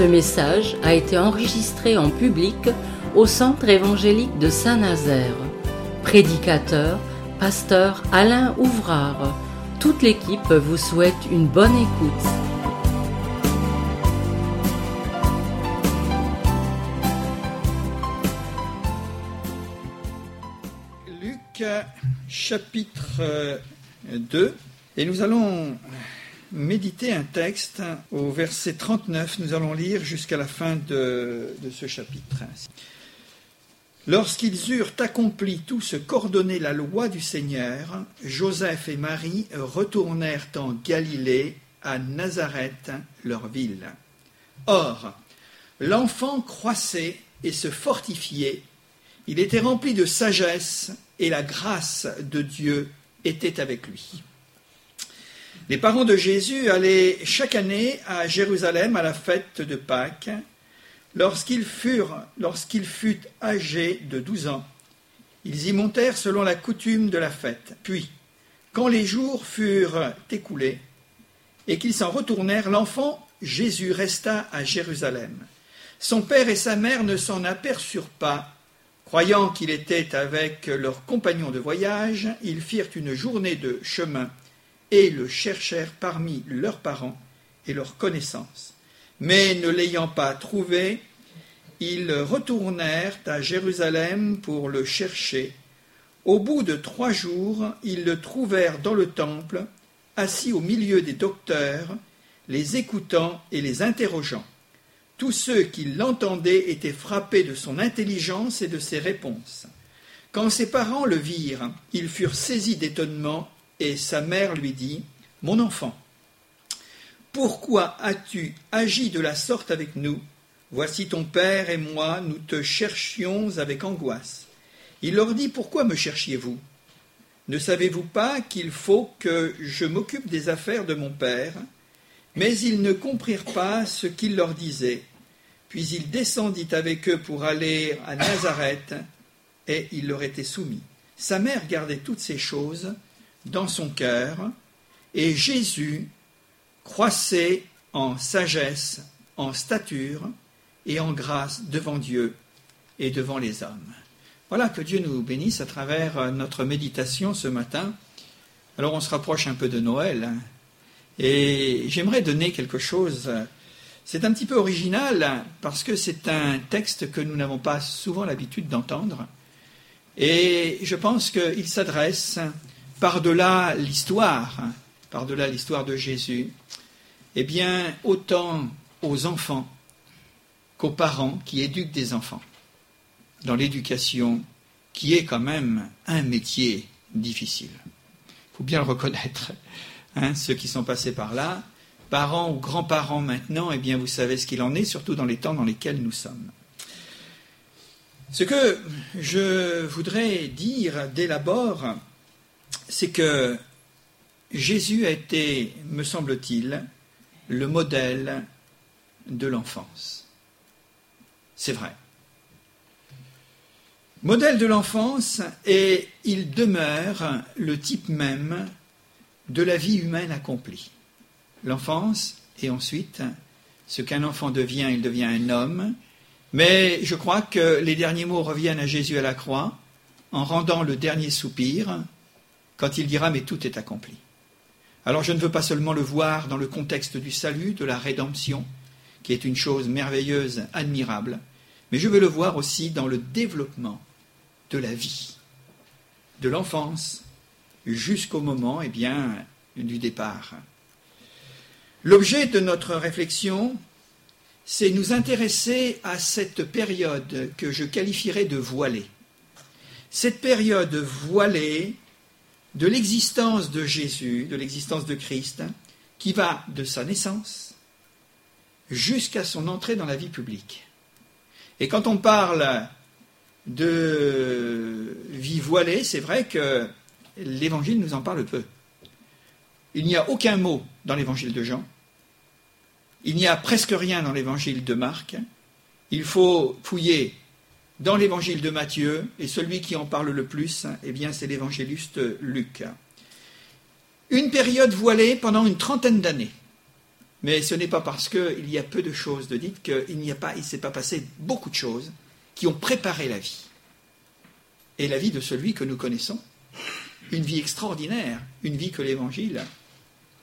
Ce message a été enregistré en public au Centre évangélique de Saint-Nazaire. Prédicateur, pasteur Alain Ouvrard. Toute l'équipe vous souhaite une bonne écoute. Luc chapitre 2 et nous allons méditer un texte au verset 39. Nous allons lire jusqu'à la fin de, ce chapitre. Lorsqu'ils eurent accompli tout ce qu'ordonnait la loi du Seigneur, Joseph et Marie retournèrent en Galilée, à Nazareth, leur ville. Or, l'enfant croissait et se fortifiait, il était rempli de sagesse, et la grâce de Dieu était avec lui. Les parents de Jésus allaient chaque année à Jérusalem à la fête de Pâques. Lorsqu'ils furent, lorsqu'il fut âgé de douze ans, ils y montèrent selon la coutume de la fête. Puis, quand les jours furent écoulés et qu'ils s'en retournèrent, l'enfant Jésus resta à Jérusalem. Son père et sa mère ne s'en aperçurent pas. Croyant qu'il était avec leurs compagnons de voyage, ils firent une journée de chemin et le cherchèrent parmi leurs parents et leurs connaissances. Mais ne l'ayant pas trouvé, ils retournèrent à Jérusalem pour le chercher. Au bout de trois jours, ils le trouvèrent dans le temple, assis au milieu des docteurs, les écoutant et les interrogeant. Tous ceux qui l'entendaient étaient frappés de son intelligence et de ses réponses. Quand ses parents le virent, ils furent saisis d'étonnement, et sa mère lui dit Mon enfant, pourquoi as-tu agi de la sorte avec nous? Voici ton père et moi, nous te cherchions avec angoisse. Il leur dit Pourquoi me cherchiez-vous? Ne savez-vous pas qu'il faut que je m'occupe des affaires de mon père? Mais ils ne comprirent pas ce qu'il leur disait. Puis il descendit avec eux pour aller à Nazareth, et il leur était soumis. Sa mère gardait toutes ces choses dans son cœur, et Jésus croissait en sagesse, en stature et en grâce devant Dieu et devant les hommes. Voilà que Dieu nous bénisse à travers notre méditation ce matin. Alors on se rapproche un peu de Noël, hein, et j'aimerais donner quelque chose. C'est un petit peu original parce que c'est un texte que nous n'avons pas souvent l'habitude d'entendre. Et je pense qu'il s'adresse par-delà l'histoire, par-delà l'histoire de Jésus, eh bien, autant aux enfants qu'aux parents qui éduquent des enfants, dans l'éducation qui est quand même un métier difficile. Il faut bien le reconnaître. Hein, ceux qui sont passés par là, parents ou grands-parents maintenant, eh bien, vous savez ce qu'il en est, surtout dans les temps dans lesquels nous sommes. Ce que je voudrais dire dès l'abord, c'est que Jésus a été, me semble-t-il, le modèle de l'enfance. C'est vrai. Modèle de l'enfance et il demeure le type même de la vie humaine accomplie. L'enfance et ensuite ce qu'un enfant devient, il devient un homme. Mais je crois que les derniers mots reviennent à Jésus à la croix en rendant le dernier soupir quand il dira mais tout est accompli. Alors je ne veux pas seulement le voir dans le contexte du salut, de la rédemption, qui est une chose merveilleuse, admirable, mais je veux le voir aussi dans le développement de la vie, de l'enfance jusqu'au moment eh bien, du départ. L'objet de notre réflexion, c'est nous intéresser à cette période que je qualifierais de voilée. Cette période voilée de l'existence de Jésus, de l'existence de Christ, qui va de sa naissance jusqu'à son entrée dans la vie publique. Et quand on parle de vie voilée, c'est vrai que l'Évangile nous en parle peu. Il n'y a aucun mot dans l'Évangile de Jean, il n'y a presque rien dans l'Évangile de Marc, il faut fouiller dans l'évangile de Matthieu, et celui qui en parle le plus, eh bien, c'est l'évangéliste Luc. Une période voilée pendant une trentaine d'années. Mais ce n'est pas parce qu'il y a peu de choses de dites qu'il n'y a pas, il s'est pas passé beaucoup de choses qui ont préparé la vie. Et la vie de celui que nous connaissons, une vie extraordinaire, une vie que l'Évangile,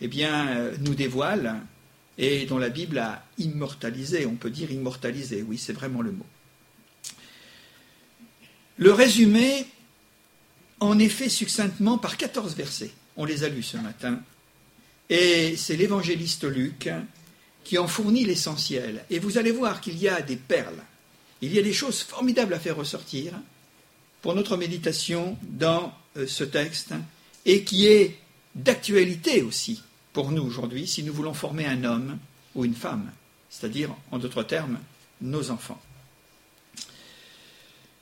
eh bien, euh, nous dévoile et dont la Bible a immortalisé, on peut dire immortalisé, oui, c'est vraiment le mot. Le résumé en fait succinctement par 14 versets. On les a lus ce matin. Et c'est l'évangéliste Luc qui en fournit l'essentiel. Et vous allez voir qu'il y a des perles. Il y a des choses formidables à faire ressortir pour notre méditation dans euh, ce texte et qui est d'actualité aussi pour nous aujourd'hui si nous voulons former un homme ou une femme, c'est-à-dire, en d'autres termes, nos enfants.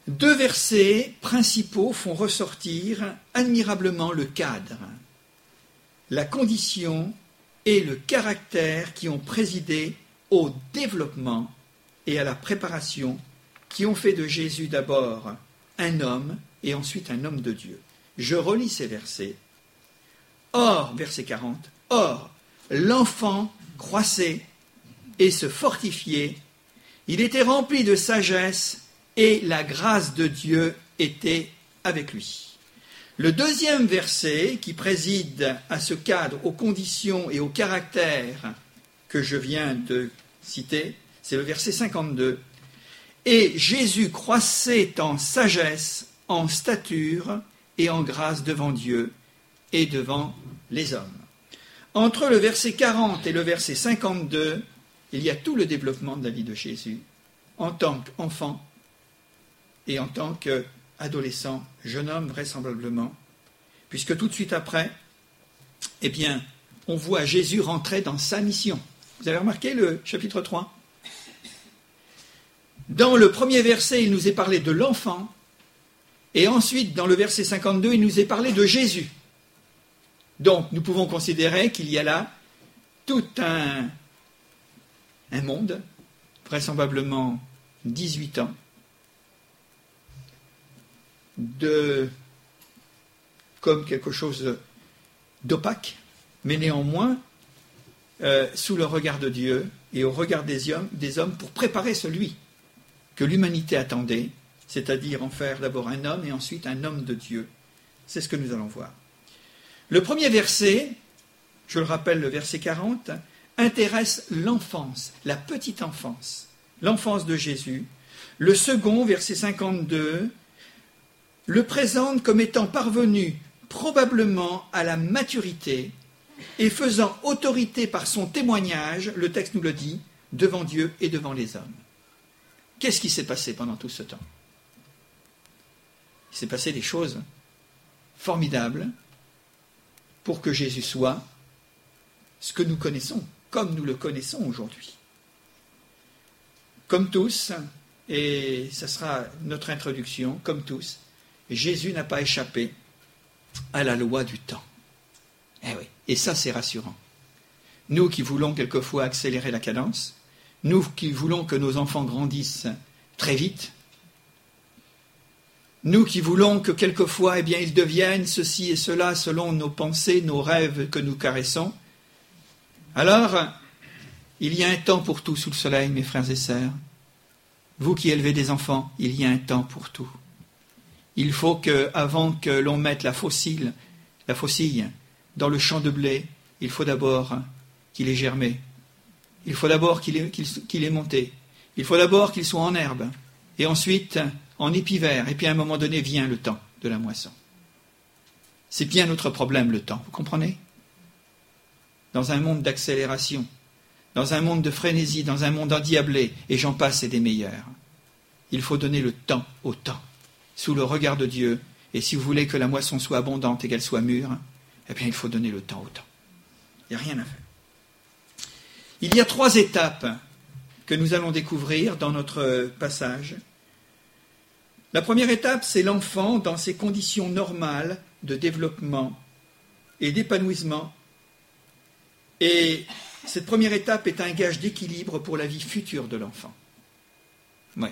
Deux versets principaux font ressortir admirablement le cadre, la condition et le caractère qui ont présidé au développement et à la préparation qui ont fait de Jésus d'abord un homme et ensuite un homme de Dieu. Je relis ces versets. Or, verset 40, Or, l'enfant croissait et se fortifiait, il était rempli de sagesse et la grâce de Dieu était avec lui. Le deuxième verset qui préside à ce cadre, aux conditions et au caractère que je viens de citer, c'est le verset 52. Et Jésus croissait en sagesse, en stature et en grâce devant Dieu et devant les hommes. Entre le verset 40 et le verset 52, il y a tout le développement de la vie de Jésus en tant qu'enfant et en tant qu'adolescent, jeune homme vraisemblablement, puisque tout de suite après, eh bien, on voit Jésus rentrer dans sa mission. Vous avez remarqué le chapitre 3 Dans le premier verset, il nous est parlé de l'enfant, et ensuite, dans le verset 52, il nous est parlé de Jésus. Donc, nous pouvons considérer qu'il y a là tout un, un monde, vraisemblablement 18 ans, de comme quelque chose d'opaque, mais néanmoins euh, sous le regard de Dieu et au regard des hommes, des hommes pour préparer celui que l'humanité attendait, c'est-à-dire en faire d'abord un homme et ensuite un homme de Dieu. C'est ce que nous allons voir. Le premier verset, je le rappelle, le verset 40, intéresse l'enfance, la petite enfance, l'enfance de Jésus. Le second, verset 52, le présente comme étant parvenu probablement à la maturité et faisant autorité par son témoignage, le texte nous le dit, devant Dieu et devant les hommes. Qu'est-ce qui s'est passé pendant tout ce temps? Il s'est passé des choses formidables pour que Jésus soit ce que nous connaissons, comme nous le connaissons aujourd'hui. Comme tous, et ce sera notre introduction, comme tous, Jésus n'a pas échappé à la loi du temps. Eh oui, et ça c'est rassurant. Nous qui voulons quelquefois accélérer la cadence, nous qui voulons que nos enfants grandissent très vite, nous qui voulons que quelquefois eh bien, ils deviennent ceci et cela selon nos pensées, nos rêves que nous caressons, alors il y a un temps pour tout sous le soleil, mes frères et sœurs. Vous qui élevez des enfants, il y a un temps pour tout il faut que, avant que l'on mette la fossile, la faucille dans le champ de blé, il faut d'abord qu'il ait germé. Il faut d'abord qu'il ait, monté. Il faut d'abord qu'il soit en herbe. Et ensuite en épivert. Et puis à un moment donné vient le temps de la moisson. C'est bien notre problème, le temps. Vous comprenez? Dans un monde d'accélération, dans un monde de frénésie, dans un monde endiablé, et j'en passe et des meilleurs. Il faut donner le temps au temps sous le regard de Dieu. Et si vous voulez que la moisson soit abondante et qu'elle soit mûre, eh bien, il faut donner le temps au temps. Il n'y a rien à faire. Il y a trois étapes que nous allons découvrir dans notre passage. La première étape, c'est l'enfant dans ses conditions normales de développement et d'épanouissement. Et cette première étape est un gage d'équilibre pour la vie future de l'enfant. Oui.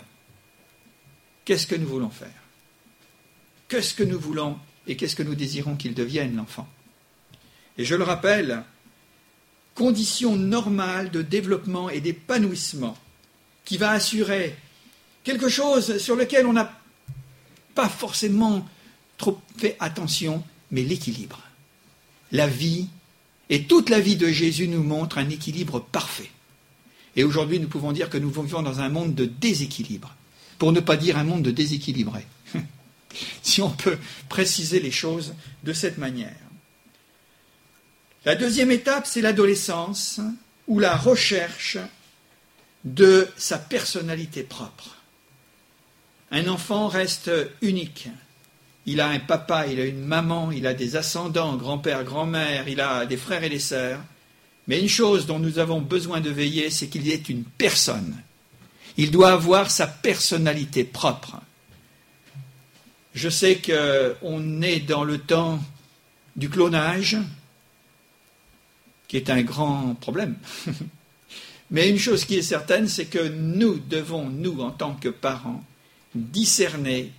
Qu'est-ce que nous voulons faire? Qu'est-ce que nous voulons et qu'est-ce que nous désirons qu'il devienne, l'enfant? Et je le rappelle, condition normale de développement et d'épanouissement qui va assurer quelque chose sur lequel on n'a pas forcément trop fait attention, mais l'équilibre. La vie et toute la vie de Jésus nous montre un équilibre parfait. Et aujourd'hui, nous pouvons dire que nous vivons dans un monde de déséquilibre, pour ne pas dire un monde de déséquilibré, si on peut préciser les choses de cette manière. La deuxième étape, c'est l'adolescence, ou la recherche de sa personnalité propre. Un enfant reste unique. Il a un papa, il a une maman, il a des ascendants, grand-père, grand-mère, il a des frères et des sœurs. Mais une chose dont nous avons besoin de veiller, c'est qu'il ait une personne. Il doit avoir sa personnalité propre. Je sais qu'on est dans le temps du clonage, qui est un grand problème. Mais une chose qui est certaine, c'est que nous devons, nous, en tant que parents, discerner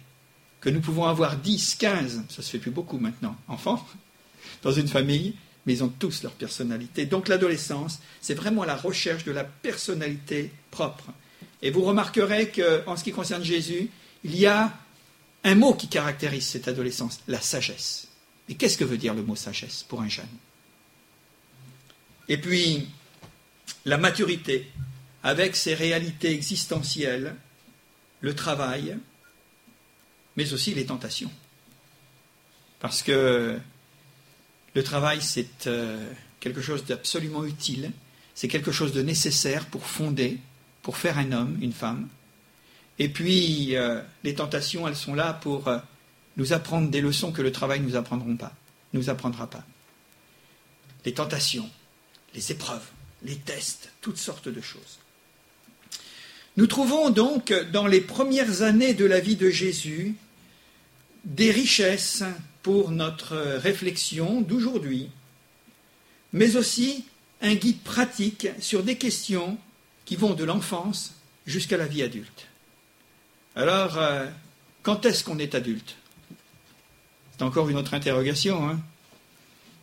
que nous pouvons avoir 10, 15, ça se fait plus beaucoup maintenant, enfants, dans une famille, mais ils ont tous leur personnalité. Donc l'adolescence, c'est vraiment la recherche de la personnalité propre. Et vous remarquerez qu'en ce qui concerne Jésus, il y a un mot qui caractérise cette adolescence, la sagesse. Mais qu'est-ce que veut dire le mot sagesse pour un jeune? Et puis, la maturité, avec ses réalités existentielles, le travail, mais aussi les tentations. Parce que le travail, c'est euh, quelque chose d'absolument utile, c'est quelque chose de nécessaire pour fonder, pour faire un homme, une femme. Et puis, euh, les tentations, elles sont là pour euh, nous apprendre des leçons que le travail ne nous apprendront pas, nous apprendra pas. Les tentations, les épreuves, les tests, toutes sortes de choses. Nous trouvons donc dans les premières années de la vie de Jésus des richesses pour notre réflexion d'aujourd'hui, mais aussi un guide pratique sur des questions qui vont de l'enfance jusqu'à la vie adulte. Alors, euh, quand est-ce qu'on est adulte? C'est encore une autre interrogation. Hein.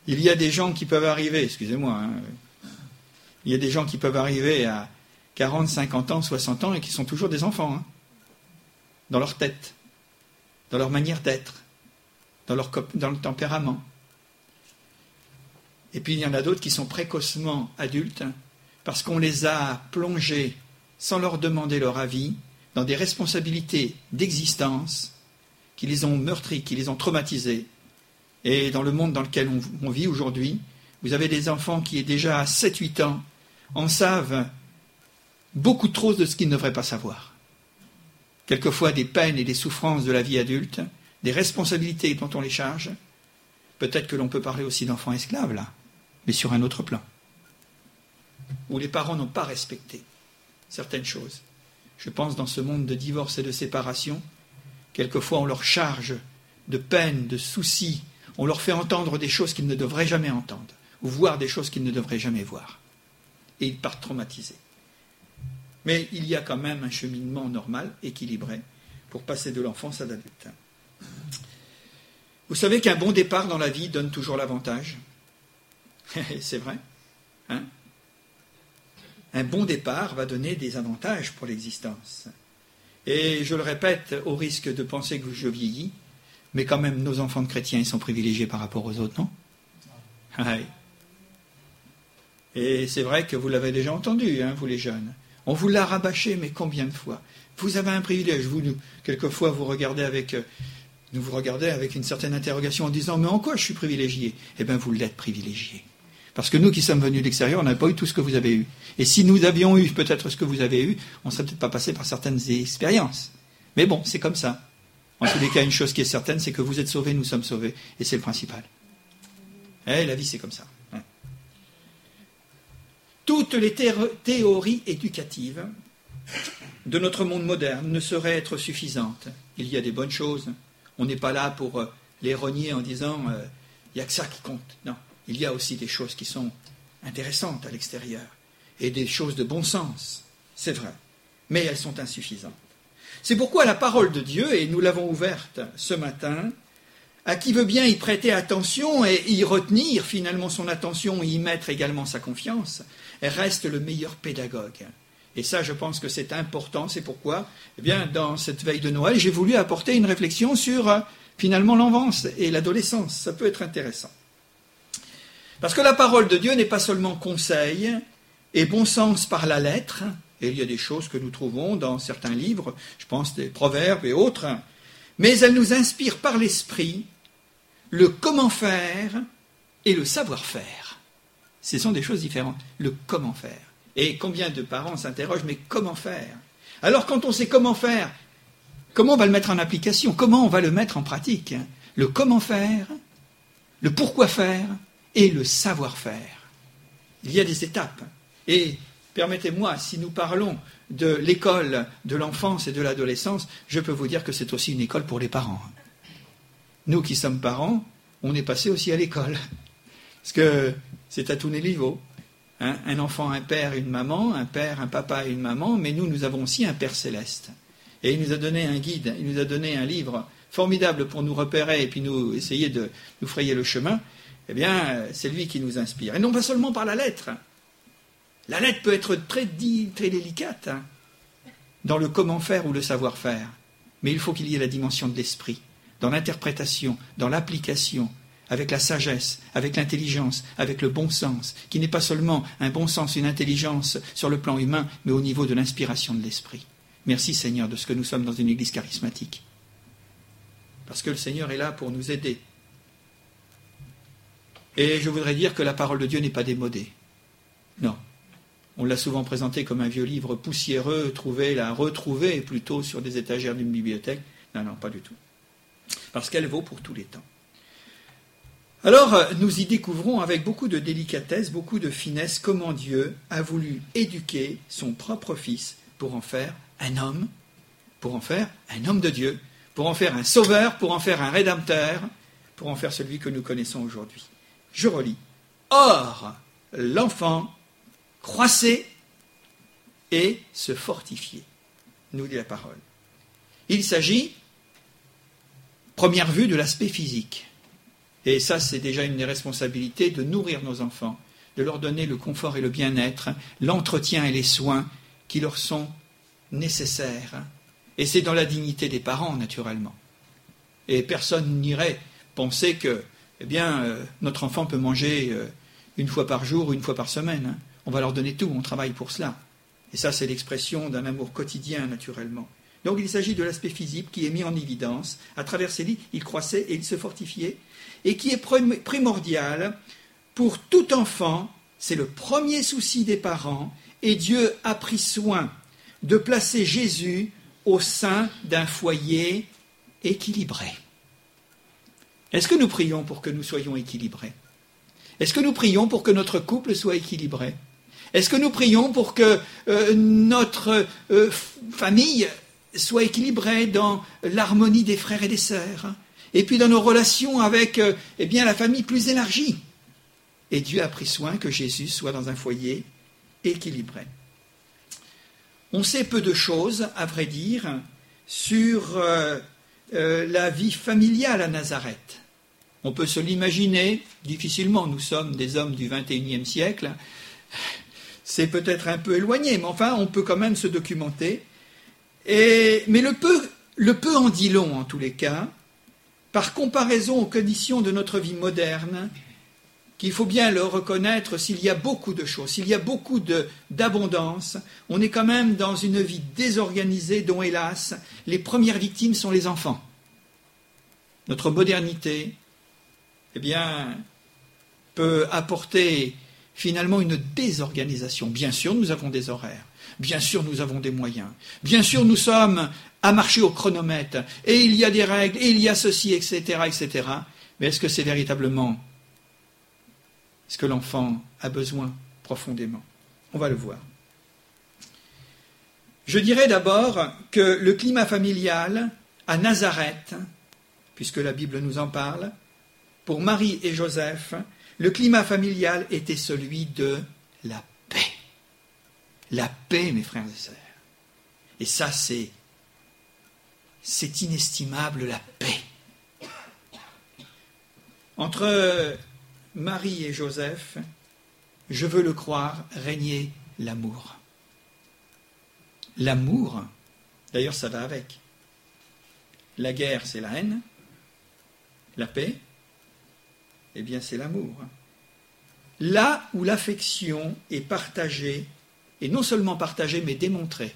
Il y a des gens qui peuvent arriver, excusez-moi, hein, il y a des gens qui peuvent arriver à 40, 50 ans, 60 ans et qui sont toujours des enfants, hein, dans leur tête, dans leur manière d'être, dans, leur, tempérament. Et puis il y en a d'autres qui sont précocement adultes parce qu'on les a plongés sans leur demander leur avis dans des responsabilités d'existence qui les ont meurtris, qui les ont traumatisés. Et dans le monde dans lequel on, vit aujourd'hui, vous avez des enfants qui, déjà à 7-8 ans, en savent beaucoup trop de ce qu'ils ne devraient pas savoir. Quelquefois des peines et des souffrances de la vie adulte, des responsabilités dont on les charge. Peut-être que l'on peut parler aussi d'enfants esclaves, là, mais sur un autre plan, où les parents n'ont pas respecté certaines choses. Je pense dans ce monde de divorce et de séparation, quelquefois on leur charge de peines, de soucis, on leur fait entendre des choses qu'ils ne devraient jamais entendre, ou voir des choses qu'ils ne devraient jamais voir. Et ils partent traumatisés. Mais il y a quand même un cheminement normal, équilibré, pour passer de l'enfance à l'adulte. Vous savez qu'un bon départ dans la vie donne toujours l'avantage. C'est vrai. Hein? Un bon départ va donner des avantages pour l'existence. Et je le répète, au risque de penser que je vieillis, mais quand même, nos enfants de chrétiens, ils sont privilégiés par rapport aux autres, non? Et c'est vrai que vous l'avez déjà entendu, hein, vous les jeunes. On vous l'a rabâché, mais combien de fois? Vous avez un privilège. Vous, nous, quelquefois, vous regardez avec, euh, nous vous regardez avec une certaine interrogation en disant Mais en quoi je suis privilégié? Eh bien, vous l'êtes privilégié. Parce que nous qui sommes venus de l'extérieur, on n'a pas eu tout ce que vous avez eu. Et si nous avions eu peut-être ce que vous avez eu, on ne serait peut-être pas passé par certaines expériences. Mais bon, c'est comme ça. En tous les cas, une chose qui est certaine, c'est que vous êtes sauvés, nous sommes sauvés. Et c'est le principal. Eh, la vie, c'est comme ça. Toutes les théories éducatives de notre monde moderne ne sauraient être suffisantes. Il y a des bonnes choses. On n'est pas là pour euh, les renier en disant euh, il n'y a que ça qui compte. Non, il y a aussi des choses qui sont intéressantes à l'extérieur et des choses de bon sens. C'est vrai. Mais elles sont insuffisantes. C'est pourquoi la parole de Dieu, et nous l'avons ouverte ce matin, à qui veut bien y prêter attention et y retenir finalement son attention et y mettre également sa confiance, reste le meilleur pédagogue. Et ça, je pense que c'est important. C'est pourquoi, eh dans cette veille de Noël, j'ai voulu apporter une réflexion sur euh, finalement l'enfance et l'adolescence. Ça peut être intéressant. Parce que la parole de Dieu n'est pas seulement conseil et bon sens par la lettre, et il y a des choses que nous trouvons dans certains livres, je pense des proverbes et autres, mais elle nous inspire par l'esprit le comment faire et le savoir-faire. Ce sont des choses différentes. Le comment faire. Et combien de parents s'interrogent, mais comment faire? Alors quand on sait comment faire, comment on va le mettre en application? Comment on va le mettre en pratique? Le comment faire, le pourquoi faire? Et le savoir-faire. Il y a des étapes. Et permettez-moi, si nous parlons de l'école de l'enfance et de l'adolescence, je peux vous dire que c'est aussi une école pour les parents. Nous qui sommes parents, on est passé aussi à l'école. Parce que c'est à tous les niveaux. Hein. un enfant, un père, une maman, un père, un papa et une maman, mais nous, nous avons aussi un Père céleste. Et il nous a donné un guide, il nous a donné un livre formidable pour nous repérer et puis nous essayer de nous frayer le chemin. Eh bien, c'est lui qui nous inspire. Et non pas seulement par la lettre. La lettre peut être très, très délicate hein, dans le comment faire ou le savoir-faire. Mais il faut qu'il y ait la dimension de l'esprit, dans l'interprétation, dans l'application, avec la sagesse, avec l'intelligence, avec le bon sens, qui n'est pas seulement un bon sens, une intelligence sur le plan humain, mais au niveau de l'inspiration de l'esprit. Merci Seigneur de ce que nous sommes dans une église charismatique. Parce que le Seigneur est là pour nous aider. Et je voudrais dire que la parole de Dieu n'est pas démodée. Non. On l'a souvent présenté comme un vieux livre poussiéreux, trouvé, la retrouvé plutôt sur des étagères d'une bibliothèque. Non, non, pas du tout. Parce qu'elle vaut pour tous les temps. Alors, nous y découvrons avec beaucoup de délicatesse, beaucoup de finesse, comment Dieu a voulu éduquer son propre fils pour en faire un homme, pour en faire un homme de Dieu, pour en faire un sauveur, pour en faire un rédempteur, pour en faire celui que nous connaissons aujourd'hui. Je relis. Or, l'enfant croissait et se fortifiait, nous dit la parole. Il s'agit, première vue, de l'aspect physique. Et ça, c'est déjà une des responsabilités de nourrir nos enfants, de leur donner le confort et le bien-être, l'entretien et les soins qui leur sont nécessaires. Et c'est dans la dignité des parents, naturellement. Et personne n'irait penser que, eh bien, euh, notre enfant peut manger euh, une fois par jour ou une fois par semaine. Hein. On va leur donner tout, on travaille pour cela. Et ça, c'est l'expression d'un amour quotidien, naturellement. Donc il s'agit de l'aspect physique qui est mis en évidence. À travers ces lits, il croissait et il se fortifiait et qui est primordial pour tout enfant. C'est le premier souci des parents et Dieu a pris soin de placer Jésus au sein d'un foyer équilibré. Est-ce que nous prions pour que nous soyons équilibrés? Est-ce que nous prions pour que notre couple soit équilibré? Est-ce que nous prions pour que euh, notre euh, famille soit équilibrée dans l'harmonie des frères et des sœurs et puis dans nos relations avec euh, eh bien, la famille plus élargie? Et Dieu a pris soin que Jésus soit dans un foyer équilibré. On sait peu de choses, à vrai dire, sur la vie familiale à Nazareth. On peut se l'imaginer difficilement, nous sommes des hommes du XXIe siècle. C'est peut-être un peu éloigné, mais enfin, on peut quand même se documenter. Mais le peu, le peu en dit long, en tous les cas, par comparaison aux conditions de notre vie moderne, qu'il faut bien le reconnaître, s'il y a beaucoup de choses, s'il y a beaucoup d'abondance, on est quand même dans une vie désorganisée dont, hélas, les premières victimes sont les enfants. Notre modernité, eh bien, peut apporter finalement une désorganisation. Bien sûr, nous avons des horaires. Bien sûr, nous avons des moyens. Bien sûr, nous sommes à marcher au chronomètre, et il y a des règles, et il y a ceci, etc., etc. Mais est-ce que c'est véritablement ce que l'enfant a besoin profondément? On va le voir. Je dirais d'abord que le climat familial à Nazareth, puisque la Bible nous en parle, pour Marie et Joseph, le climat familial était celui de la paix. La paix, mes frères et sœurs. Et ça, c'est c'est inestimable la paix. Entre Marie et Joseph, je veux le croire, régnait l'amour. L'amour, d'ailleurs ça va avec. La guerre, c'est la haine. La paix, eh bien c'est l'amour. Là où l'affection est partagée, et non seulement partagée, mais démontrée.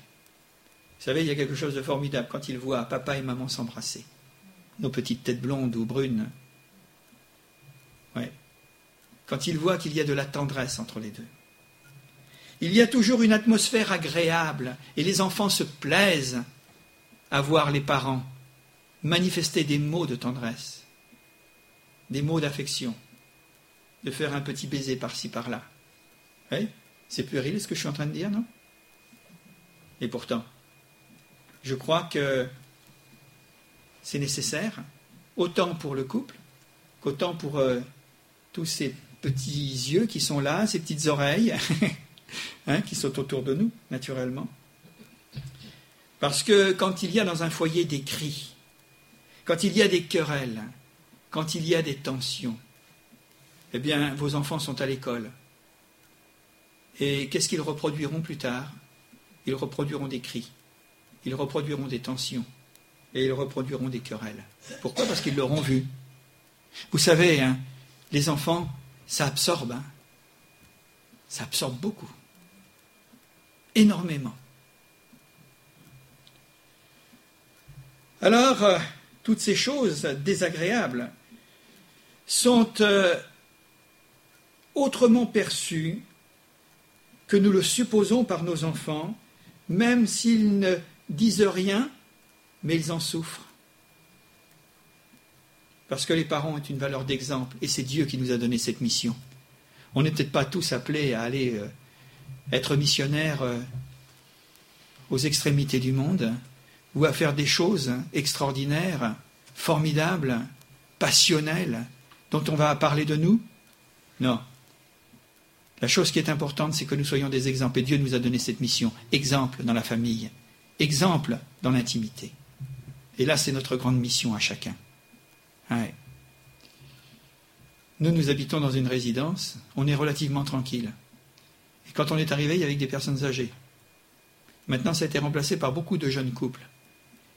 Vous savez, il y a quelque chose de formidable quand il voit papa et maman s'embrasser. Nos petites têtes blondes ou brunes. Ouais. Quand il voit qu'il y a de la tendresse entre les deux. Il y a toujours une atmosphère agréable et les enfants se plaisent à voir les parents manifester des mots de tendresse, des mots d'affection, de faire un petit baiser par-ci par-là. Oui C'est puéril ce que je suis en train de dire, non? Et pourtant, je crois que c'est nécessaire, autant pour le couple qu'autant pour euh, tous ces petits yeux qui sont là, ces petites oreilles hein, qui sont autour de nous, naturellement. Parce que quand il y a dans un foyer des cris, quand il y a des querelles, quand il y a des tensions, eh bien, vos enfants sont à l'école. Et qu'est-ce qu'ils reproduiront plus tard? Ils reproduiront des cris, ils reproduiront des tensions, et ils reproduiront des querelles. Pourquoi? Parce qu'ils l'auront vu. Vous savez, hein, les enfants, ça absorbe. Hein. Ça absorbe beaucoup. Énormément. Alors, euh, toutes ces choses désagréables sont euh, autrement perçues que nous le supposons par nos enfants, même s'ils ne disent rien, mais ils en souffrent. Parce que les parents ont une valeur d'exemple, et c'est Dieu qui nous a donné cette mission. On n'est peut-être pas tous appelés à aller euh, être missionnaires euh, aux extrémités du monde, ou à faire des choses extraordinaires, formidables, passionnelles, dont on va parler de nous Non. La chose qui est importante, c'est que nous soyons des exemples. Et Dieu nous a donné cette mission. Exemple dans la famille, exemple dans l'intimité. Et là, c'est notre grande mission à chacun. Nous, nous habitons dans une résidence, on est relativement tranquille. Et quand on est arrivé, il y avait des personnes âgées. Maintenant, ça a été remplacé par beaucoup de jeunes couples.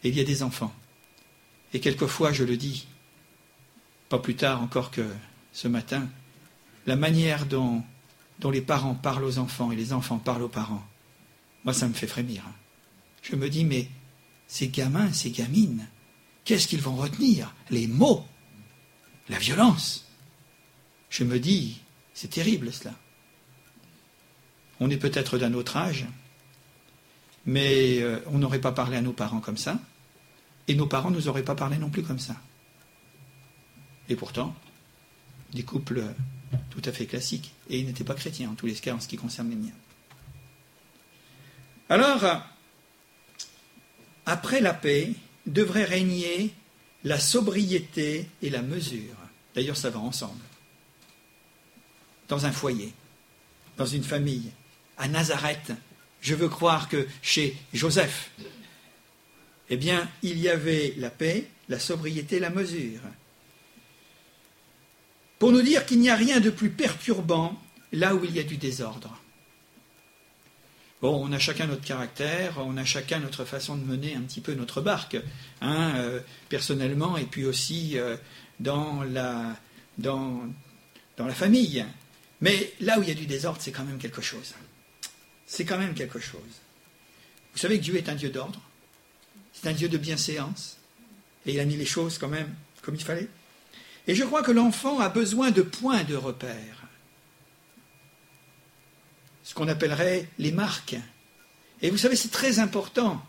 Et il y a des enfants. Et quelquefois, je le dis, pas plus tard encore que ce matin, la manière dont, les parents parlent aux enfants et les enfants parlent aux parents, moi, ça me fait frémir. Je me dis, mais ces gamins, ces gamines, qu'est-ce qu'ils vont retenir? Les mots, la violence? Je me dis, c'est terrible cela. On est peut-être d'un autre âge, mais euh, on n'aurait pas parlé à nos parents comme ça, et nos parents ne nous auraient pas parlé non plus comme ça. Et pourtant, des couples tout à fait classiques, et ils n'étaient pas chrétiens en tous les cas en ce qui concerne les miens. Alors, après la paix, devrait régner la sobriété et la mesure. D'ailleurs, ça va ensemble. Dans un foyer, dans une famille, à Nazareth, je veux croire que chez Joseph, eh bien, il y avait la paix, la sobriété, la mesure. Pour nous dire qu'il n'y a rien de plus perturbant là où il y a du désordre. Bon, on a chacun notre caractère, on a chacun notre façon de mener un petit peu notre barque, hein, euh, personnellement et puis aussi euh, dans, la, dans, dans la famille. Mais là où il y a du désordre, c'est quand même quelque chose. C'est quand même quelque chose. Vous savez que Dieu est un Dieu d'ordre, c'est un Dieu de bienséance, et il a mis les choses quand même comme il fallait. Et je crois que l'enfant a besoin de points de repère ce qu'on appellerait les marques. Et vous savez, c'est très important.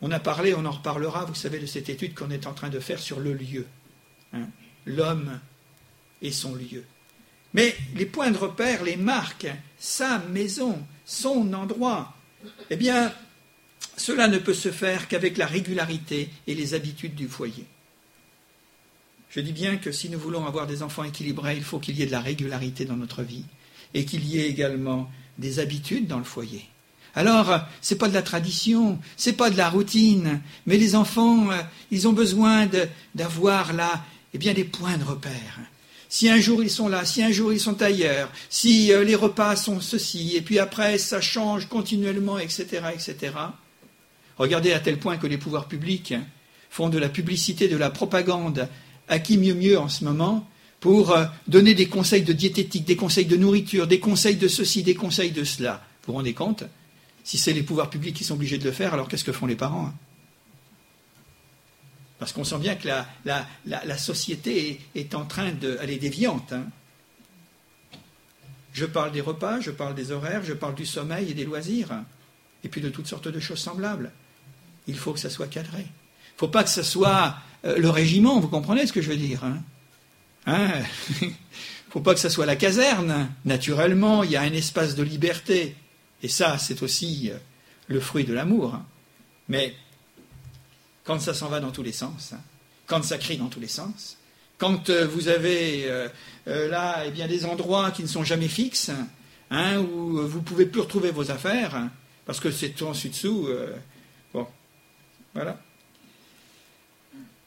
On a parlé, on en reparlera, vous savez, de cette étude qu'on est en train de faire sur le lieu. Hein. L'homme et son lieu. Mais les points de repère, les marques, sa maison, son endroit, eh bien, cela ne peut se faire qu'avec la régularité et les habitudes du foyer. Je dis bien que si nous voulons avoir des enfants équilibrés, il faut qu'il y ait de la régularité dans notre vie et qu'il y ait également des habitudes dans le foyer. Alors, ce n'est pas de la tradition, ce n'est pas de la routine, mais les enfants, euh, ils ont besoin d'avoir là eh bien, des points de repère. Si un jour ils sont là, si un jour ils sont ailleurs, si euh, les repas sont ceci, et puis après ça change continuellement, etc., etc. Regardez à tel point que les pouvoirs publics font de la publicité, de la propagande, à qui mieux mieux en ce moment, pour euh, donner des conseils de diététique, des conseils de nourriture, des conseils de ceci, des conseils de cela? Vous vous rendez compte? Si c'est les pouvoirs publics qui sont obligés de le faire, alors qu'est-ce que font les parents hein? Parce qu'on sent bien que la, société est, en train d'aller déviante. Hein. je parle des repas, je parle des horaires, je parle du sommeil et des loisirs, et puis de toutes sortes de choses semblables. Il faut que ça soit cadré. Il ne faut pas que ce soit le régiment, vous comprenez ce que je veux dire hein? Hein? Faut pas que ça soit la caserne. Naturellement, il y a un espace de liberté. Et ça, c'est aussi euh, le fruit de l'amour. Hein. Mais quand ça s'en va dans tous les sens, hein, quand ça crie dans tous les sens, quand euh, vous avez euh, là eh bien, des endroits qui ne sont jamais fixes, hein, où vous ne pouvez plus retrouver vos affaires, parce que c'est tout en dessous, bon, voilà.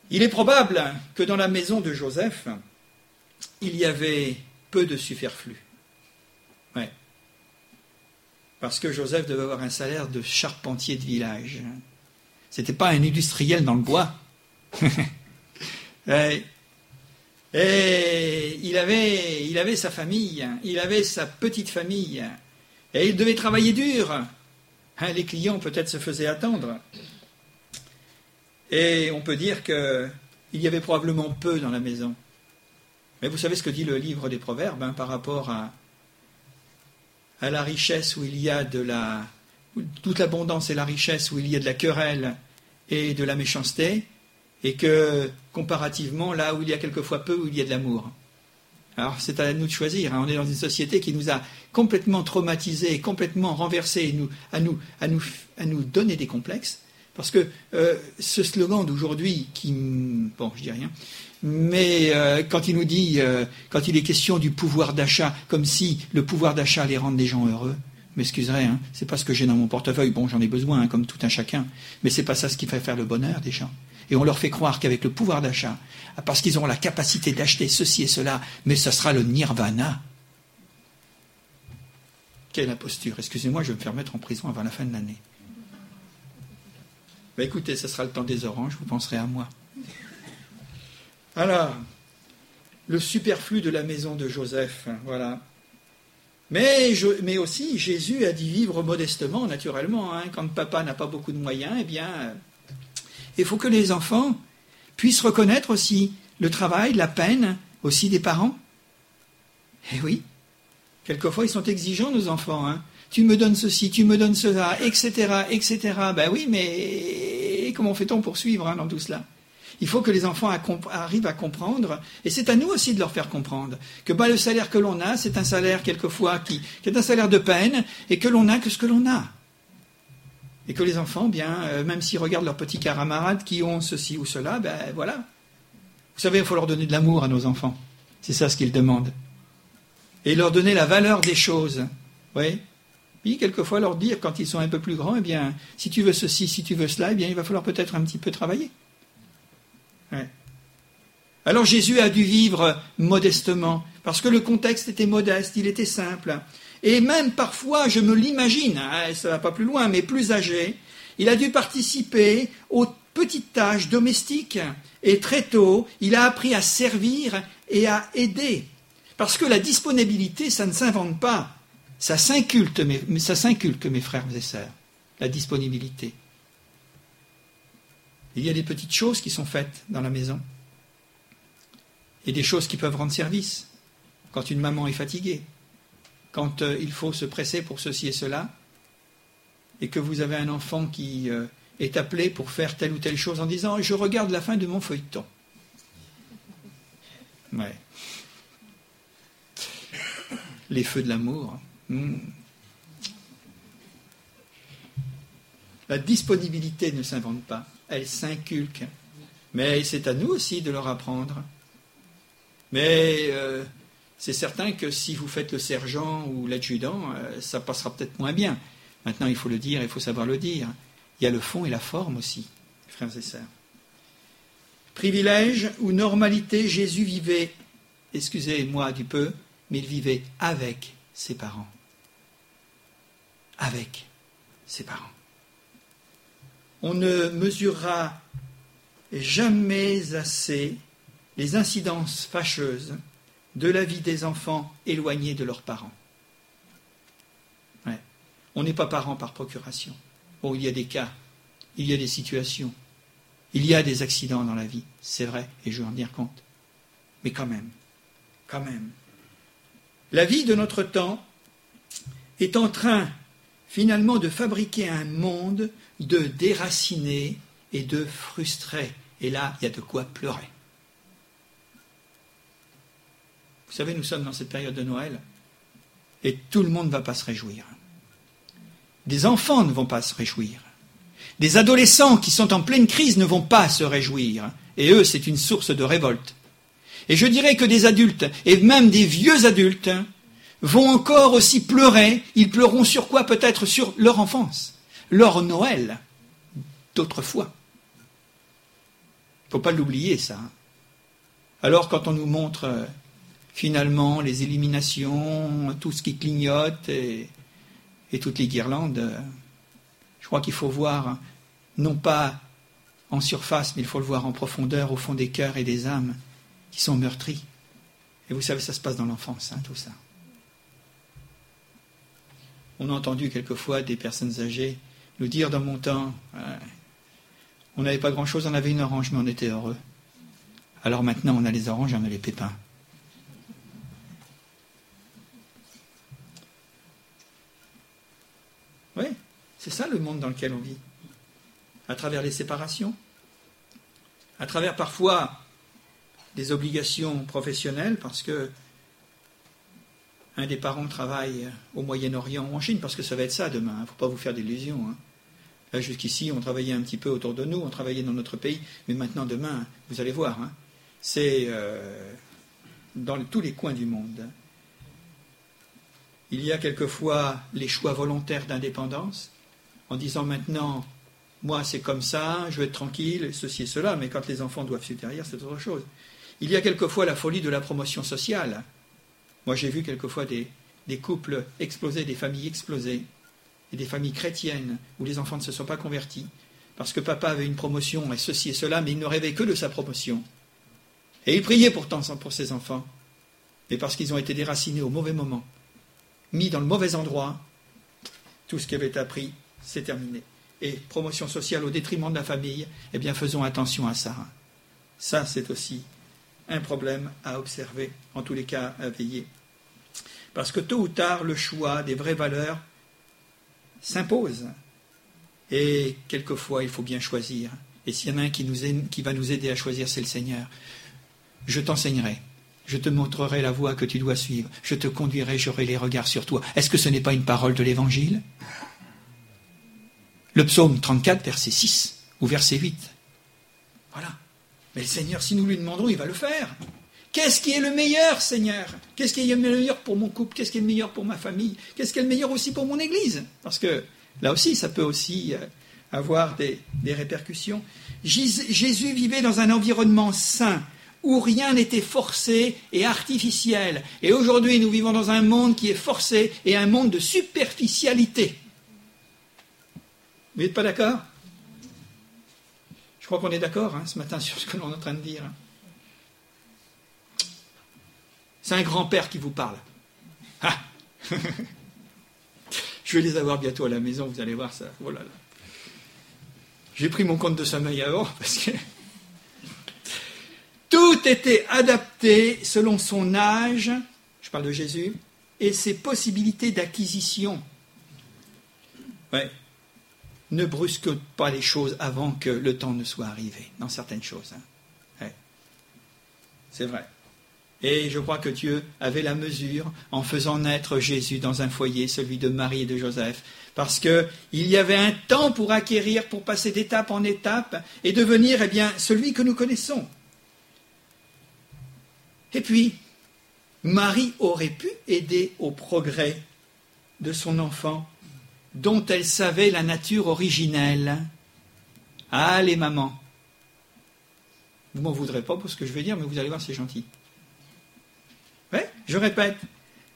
Il est probable que dans la maison de Joseph, il y avait peu de superflu. Parce que Joseph devait avoir un salaire de charpentier de village. C'était pas un industriel dans le bois. Et il avait, il avait sa famille, il avait sa petite famille, et il devait travailler dur. Hein, les clients peut-être se faisaient attendre. Et on peut dire qu'il y avait probablement peu dans la maison. Mais vous savez ce que dit le livre des Proverbes hein, par rapport à, la richesse où il y a de la. toute l'abondance et la richesse où il y a de la querelle et de la méchanceté, et que comparativement, là où il y a quelquefois peu, où il y a de l'amour. Alors c'est à nous de choisir. Hein. On est dans une société qui nous a complètement traumatisés, complètement renversés, à, nous, à, nous, à nous donner des complexes. Parce que euh, ce slogan d'aujourd'hui, qui. Bon, je dis rien, mais euh, quand il nous dit, euh, quand il est question du pouvoir d'achat, comme si le pouvoir d'achat allait rendre les gens heureux, m'excuserai, hein, c'est pas ce que j'ai dans mon portefeuille. Bon, j'en ai besoin, hein, comme tout un chacun, mais c'est pas ça ce qui fait faire le bonheur des gens. Et on leur fait croire qu'avec le pouvoir d'achat, parce qu'ils auront la capacité d'acheter ceci et cela, mais ce sera le nirvana. Quelle imposture Excusez-moi, je vais me faire mettre en prison avant la fin de l'année. Ben écoutez, ce sera le temps des oranges, vous penserez à moi. Alors, le superflu de la maison de Joseph, hein, voilà. Mais, mais, aussi, Jésus a dit vivre modestement, naturellement. Hein. Quand papa n'a pas beaucoup de moyens, eh bien, euh, il faut que les enfants puissent reconnaître aussi le travail, la peine aussi des parents. Eh oui, quelquefois ils sont exigeants, nos enfants. Hein. Tu me donnes ceci, tu me donnes cela, etc., etc. Ben oui, mais comment fait-on pour suivre dans tout cela? Il faut que les enfants arrivent à comprendre, et c'est à nous aussi de leur faire comprendre, que le salaire que l'on a, c'est un salaire quelquefois qui, est un salaire de peine, et que l'on a que ce que l'on a. Et que les enfants, bien, euh, même s'ils regardent leurs petits camarades qui ont ceci ou cela, ben voilà. Vous savez, il faut leur donner de l'amour à nos enfants. C'est ça ce qu'ils demandent. Et leur donner la valeur des choses. Oui? Puis, quelquefois, leur dire, quand ils sont un peu plus grands, eh bien, si tu veux ceci, si tu veux cela, eh bien, il va falloir peut-être un petit peu travailler. Alors Jésus a dû vivre modestement, parce que le contexte était modeste, il était simple. Et même parfois, je me l'imagine, hein, ça va pas plus loin, mais plus âgé, il a dû participer aux petites tâches domestiques. Et très tôt, il a appris à servir et à aider. Parce que la disponibilité, ça ne s'invente pas. Ça s'inculte, ça s'inculte, mes frères et sœurs, la disponibilité. Il y a des petites choses qui sont faites dans la maison. Et des choses qui peuvent rendre service. Quand une maman est fatiguée, quand euh, il faut se presser pour ceci et cela, et que vous avez un enfant qui euh, est appelé pour faire telle ou telle chose en disant Je regarde la fin de mon feuilleton. Ouais. Les feux de l'amour. Hmm. La disponibilité ne s'invente pas elle s'inculque. Mais c'est à nous aussi de leur apprendre. Mais euh, c'est certain que si vous faites le sergent ou l'adjudant, euh, ça passera peut-être moins bien. Maintenant, il faut le dire, il faut savoir le dire. Il y a le fond et la forme aussi, frères et sœurs. Privilège ou normalité, Jésus vivait, excusez-moi du peu, mais il vivait avec ses parents. Avec ses parents. On ne mesurera jamais assez les incidences fâcheuses de la vie des enfants éloignés de leurs parents. On n'est pas parent par procuration. Bon, il y a des cas, il y a des situations, il y a des accidents dans la vie, c'est vrai, et je vais en tenir compte. Mais quand même, quand même, la vie de notre temps est en train finalement de fabriquer un monde de déracinés et de frustrés. Et là, il y a de quoi pleurer. Vous savez, nous sommes dans cette période de Noël et tout le monde ne va pas se réjouir. Des enfants ne vont pas se réjouir. Des adolescents qui sont en pleine crise ne vont pas se réjouir. Et eux, c'est une source de révolte. Et je dirais que des adultes, et même des vieux adultes, vont encore aussi pleurer. Ils pleureront sur quoi? Peut-être sur leur enfance, leur Noël d'autrefois. Il ne faut pas l'oublier, ça. Alors, quand on nous montre euh, finalement les éliminations, tout ce qui clignote et, et toutes les guirlandes, euh, je crois qu'il faut voir, non pas en surface, mais il faut le voir en profondeur, au fond des cœurs et des âmes qui sont meurtris. Et vous savez, ça se passe dans l'enfance, hein, tout ça. On a entendu quelquefois des personnes âgées nous dire dans mon temps, on n'avait pas grand-chose, on avait une orange, mais on était heureux. Alors maintenant, on a les oranges on a les pépins. Oui, c'est ça le monde dans lequel on vit. À travers les séparations, à travers parfois des obligations professionnelles, parce que un des parents travaille au Moyen-Orient ou en Chine, parce que ça va être ça demain, il ne faut pas vous faire d'illusions. Hein. jusqu'ici, on travaillait un petit peu autour de nous, on travaillait dans notre pays, mais maintenant, demain, vous allez voir, hein, c'est euh, dans tous les coins du monde. Il y a quelquefois les choix volontaires d'indépendance, en disant maintenant, moi c'est comme ça, je veux être tranquille, ceci et cela, mais quand les enfants doivent suivre derrière, c'est autre chose. Il y a quelquefois la folie de la promotion sociale. Moi j'ai vu quelquefois des, couples exploser, des familles exploser, et des familles chrétiennes où les enfants ne se sont pas convertis, parce que papa avait une promotion et ceci et cela, mais il ne rêvait que de sa promotion. Et il priait pourtant pour ses enfants, mais parce qu'ils ont été déracinés au mauvais moment mis dans le mauvais endroit, tout ce qui avait appris, c'est terminé. Et promotion sociale au détriment de la famille, eh bien faisons attention à ça. Ça, c'est aussi un problème à observer, en tous les cas à veiller. Parce que tôt ou tard, le choix des vraies valeurs s'impose. Et quelquefois, il faut bien choisir. Et s'il y en a un qui, nous qui va nous aider à choisir, c'est le Seigneur. Je t'enseignerai. Je te montrerai la voie que tu dois suivre. Je te conduirai, j'aurai les regards sur toi. Est-ce que ce n'est pas une parole de l'Évangile? Le psaume 34, verset 6 ou verset 8. Voilà. Mais le Seigneur, si nous lui demandons, il va le faire. Qu'est-ce qui est le meilleur, Seigneur? Qu'est-ce qui est le meilleur pour mon couple? Qu'est-ce qui est le meilleur pour ma famille? Qu'est-ce qui est le meilleur aussi pour mon Église? Parce que là aussi, ça peut aussi euh, avoir des, des répercussions. Jésus vivait dans un environnement sain, où rien n'était forcé et artificiel. Et aujourd'hui, nous vivons dans un monde qui est forcé et un monde de superficialité. Vous n'êtes pas d'accord? Crois qu'on est d'accord hein, ce matin sur ce que l'on est en train de dire. C'est un grand-père qui vous parle. Ah Je vais les avoir bientôt à la maison, vous allez voir ça. Oh J'ai pris mon compte de sommeil avant parce que tout était adapté selon son âge, je parle de Jésus, et ses possibilités d'acquisition. Ouais. Ne brusque pas les choses avant que le temps ne soit arrivé, dans certaines choses. Hein. C'est vrai. Et je crois que Dieu avait la mesure en faisant naître Jésus dans un foyer, celui de Marie et de Joseph, parce qu'il y avait un temps pour acquérir, pour passer d'étape en étape et devenir eh bien, celui que nous connaissons. Et puis, Marie aurait pu aider au progrès de son enfant, dont elle savait la nature originelle. Ah, les mamans. Vous m'en voudrez pas pour ce que je vais dire, mais vous allez voir, c'est gentil. Ouais, je répète,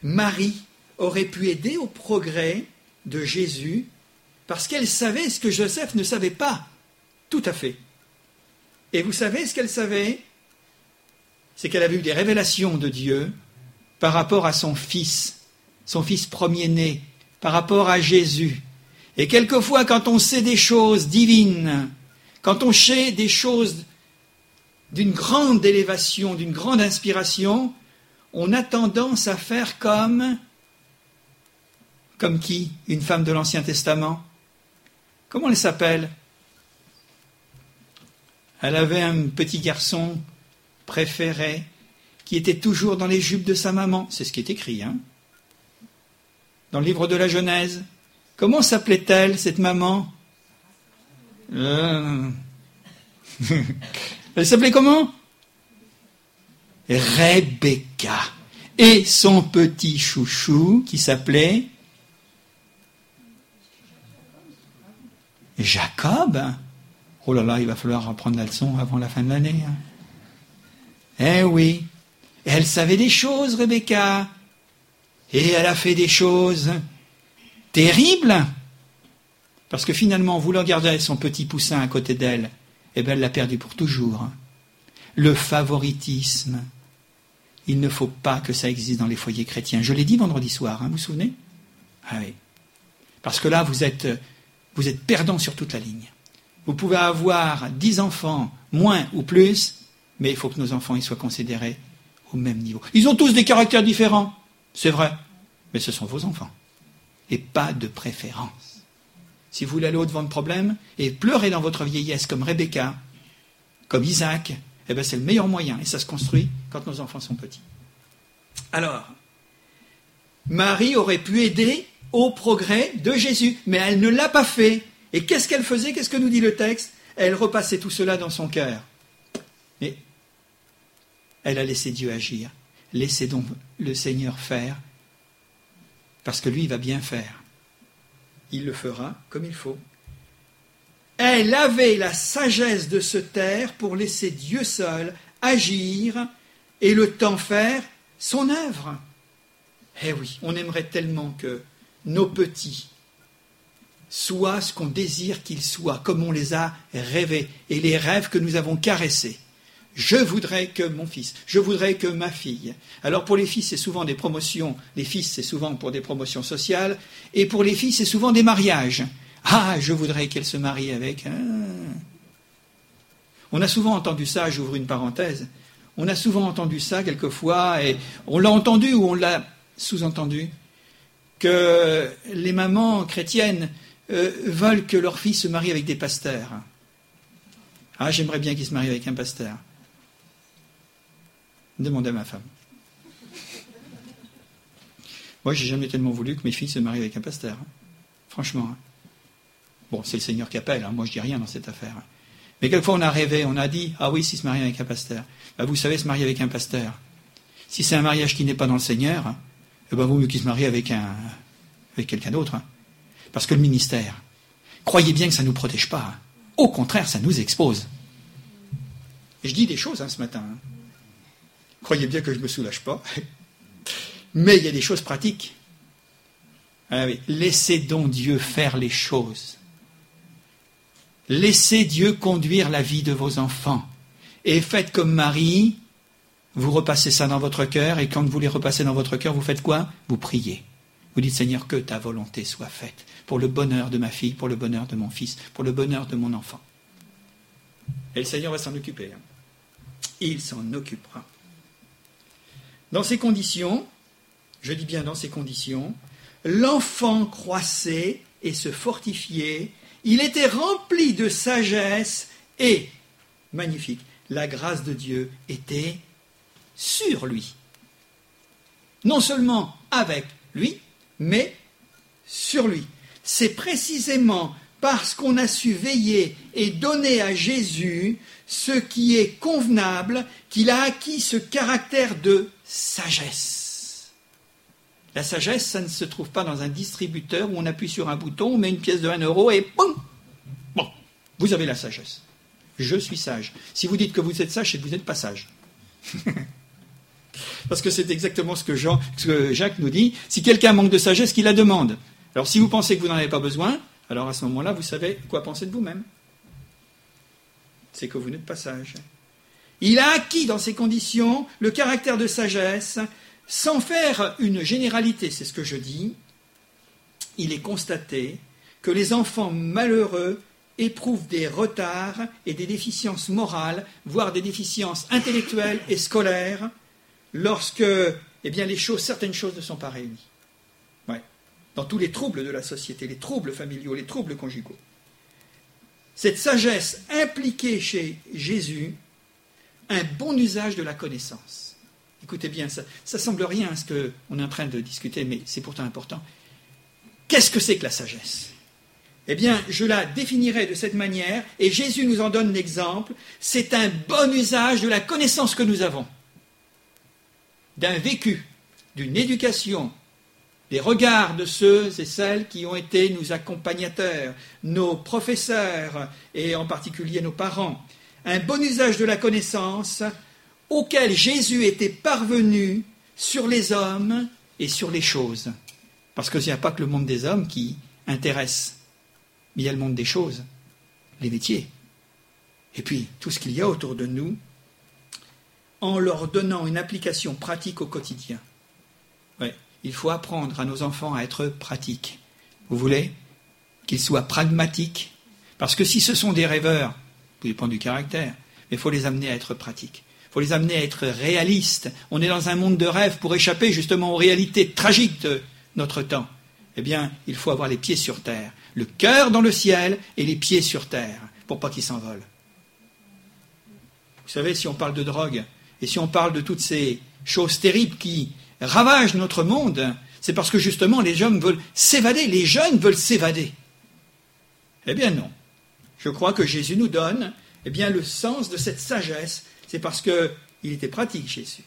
Marie aurait pu aider au progrès de Jésus parce qu'elle savait ce que Joseph ne savait pas. Tout à fait. Et vous savez ce qu'elle savait? C'est qu'elle avait eu des révélations de Dieu par rapport à son fils, son fils premier-né, par rapport à Jésus. Et quelquefois, quand on sait des choses divines, quand on sait des choses d'une grande élévation, d'une grande inspiration, on a tendance à faire comme comme qui Une femme de l'Ancien Testament? Comment elle s'appelle? Elle avait un petit garçon préféré qui était toujours dans les jupes de sa maman. C'est ce qui est écrit, hein Dans le livre de la Genèse. Comment s'appelait-elle, cette maman euh. Elle s'appelait comment Rebecca. Et son petit chouchou qui s'appelait Jacob. Oh là là, il va falloir reprendre la leçon avant la fin de l'année. Hein. Eh oui. elle savait des choses, Rebecca. Et elle a fait des choses terribles. Parce que finalement, vous regardez son petit poussin à côté d'elle, eh bien, elle l'a perdu pour toujours. Le favoritisme. Il ne faut pas que ça existe dans les foyers chrétiens. Je l'ai dit vendredi soir, hein, vous vous souvenez? Ah oui. Parce que là, vous êtes vous êtes perdant sur toute la ligne. Vous pouvez avoir dix enfants, moins ou plus, mais il faut que nos enfants y soient considérés au même niveau. Ils ont tous des caractères différents, c'est vrai, mais ce sont vos enfants. Et pas de préférence. Si vous voulez aller au-devant de problème et pleurer dans votre vieillesse comme Rebecca, comme Isaac, eh bien c'est le meilleur moyen et ça se construit quand nos enfants sont petits. Alors, Marie aurait pu aider au progrès de Jésus. Mais elle ne l'a pas fait. Et qu'est-ce qu'elle faisait? Qu'est-ce que nous dit le texte? Elle repassait tout cela dans son cœur. Mais elle a laissé Dieu agir. Laissez donc le Seigneur faire, parce que lui, il va bien faire. Il le fera comme il faut. Elle avait la sagesse de se taire pour laisser Dieu seul agir et le temps faire son œuvre. Eh oui, on aimerait tellement que nos petits soient ce qu'on désire qu'ils soient, comme on les a rêvés, et les rêves que nous avons caressés. Je voudrais que mon fils, je voudrais que ma fille. Alors pour les fils, c'est souvent des promotions, les fils, c'est souvent pour des promotions sociales, et pour les filles, c'est souvent des mariages. Ah, je voudrais qu'elle se marie avec. On a souvent entendu ça, j'ouvre une parenthèse, on a souvent entendu ça quelquefois, et on l'a entendu ou on l'a sous-entendu que les mamans chrétiennes euh, veulent que leur fils se marie avec des pasteurs. Ah, j'aimerais bien qu'il se marie avec un pasteur. Demandez à ma femme. Moi, j'ai jamais tellement voulu que mes filles se marient avec un pasteur. Hein. Franchement. Hein. Bon, c'est le Seigneur qui appelle. Hein. Moi, je dis rien dans cette affaire. Mais quelquefois, on a rêvé, on a dit Ah oui, s'il se marie avec un pasteur. Bah, vous savez, se marier avec un pasteur. Si c'est un mariage qui n'est pas dans le Seigneur, eh bien, vaut mieux se marie avec, un, avec quelqu'un d'autre. Parce que le ministère, croyez bien que ça ne nous protège pas. Au contraire, ça nous expose. Je dis des choses ce matin. Croyez bien que je ne me soulage pas. Mais il y a des choses pratiques. Ah Laissez donc Dieu faire les choses. Laissez Dieu conduire la vie de vos enfants. Et faites comme Marie, vous repassez ça dans votre cœur, et quand vous les repassez dans votre cœur, vous faites quoi? Vous priez. Vous dites Seigneur, que ta volonté soit faite, pour le bonheur de ma fille, pour le bonheur de mon fils, pour le bonheur de mon enfant. Et le Seigneur va s'en occuper. Hein. Il s'en occupera. Dans ces conditions, je dis bien dans ces conditions, l'enfant croissait et se fortifiait, il était rempli de sagesse et, magnifique, la grâce de Dieu était sur lui. Non seulement avec lui, mais sur lui. C'est précisément parce qu'on a su veiller et donner à Jésus ce qui est convenable qu'il a acquis ce caractère de sagesse. La sagesse, ça ne se trouve pas dans un distributeur où on appuie sur un bouton, on met une pièce de 1 euro et boum Bon, vous avez la sagesse. Je suis sage. Si vous dites que vous êtes sage, c'est que vous n'êtes pas sage. Parce que c'est exactement ce que, ce que Jacques nous dit. Si quelqu'un manque de sagesse, qu'il la demande. Alors si vous pensez que vous n'en avez pas besoin, alors à ce moment-là, vous savez quoi penser de vous-même. C'est que vous n'êtes pas sage. Il a acquis dans ces conditions le caractère de sagesse sans faire une généralité, c'est ce que je dis. Il est constaté que les enfants malheureux éprouvent des retards et des déficiences morales, voire des déficiences intellectuelles et scolaires, lorsque eh les choses, certaines choses ne sont pas réunies. Dans tous les troubles de la société, les troubles familiaux, les troubles conjugaux. Cette sagesse impliquée chez Jésus un bon usage de la connaissance. Écoutez bien, ça, ça semble rien à ce qu'on est en train de discuter, mais c'est pourtant important. Qu'est-ce que c'est que la sagesse? Eh bien, je la définirai de cette manière, et Jésus nous en donne l'exemple. C'est un bon usage de la connaissance que nous avons, d'un vécu, d'une éducation, des regards de ceux et celles qui ont été nos accompagnateurs, nos professeurs, et en particulier nos parents. Un bon usage de la connaissance auquel Jésus était parvenu sur les hommes et sur les choses. Parce qu'il n'y a pas que le monde des hommes qui intéresse, mais il y a le monde des choses, les métiers, et puis tout ce qu'il y a autour de nous, en leur donnant une application pratique au quotidien. Il faut apprendre à nos enfants à être pratiques. Vous voulez Qu'ils soient pragmatiques? Parce que si ce sont des rêveurs, tout dépend du caractère, mais il faut les amener à être pratiques. Il faut les amener à être réalistes. On est dans un monde de rêve pour échapper justement aux réalités tragiques de, notre temps Eh bien, il faut avoir les pieds sur terre, le cœur dans le ciel et les pieds sur terre, pour pas qu'ils s'envolent. Vous savez, si on parle de drogue, et si on parle de toutes ces choses terribles qui ravagent notre monde, c'est parce que justement les jeunes veulent s'évader, les jeunes veulent s'évader. Eh bien non. Je crois que Jésus nous donne eh bien, le sens de cette sagesse, c'est parce qu'il était pratique, Jésus.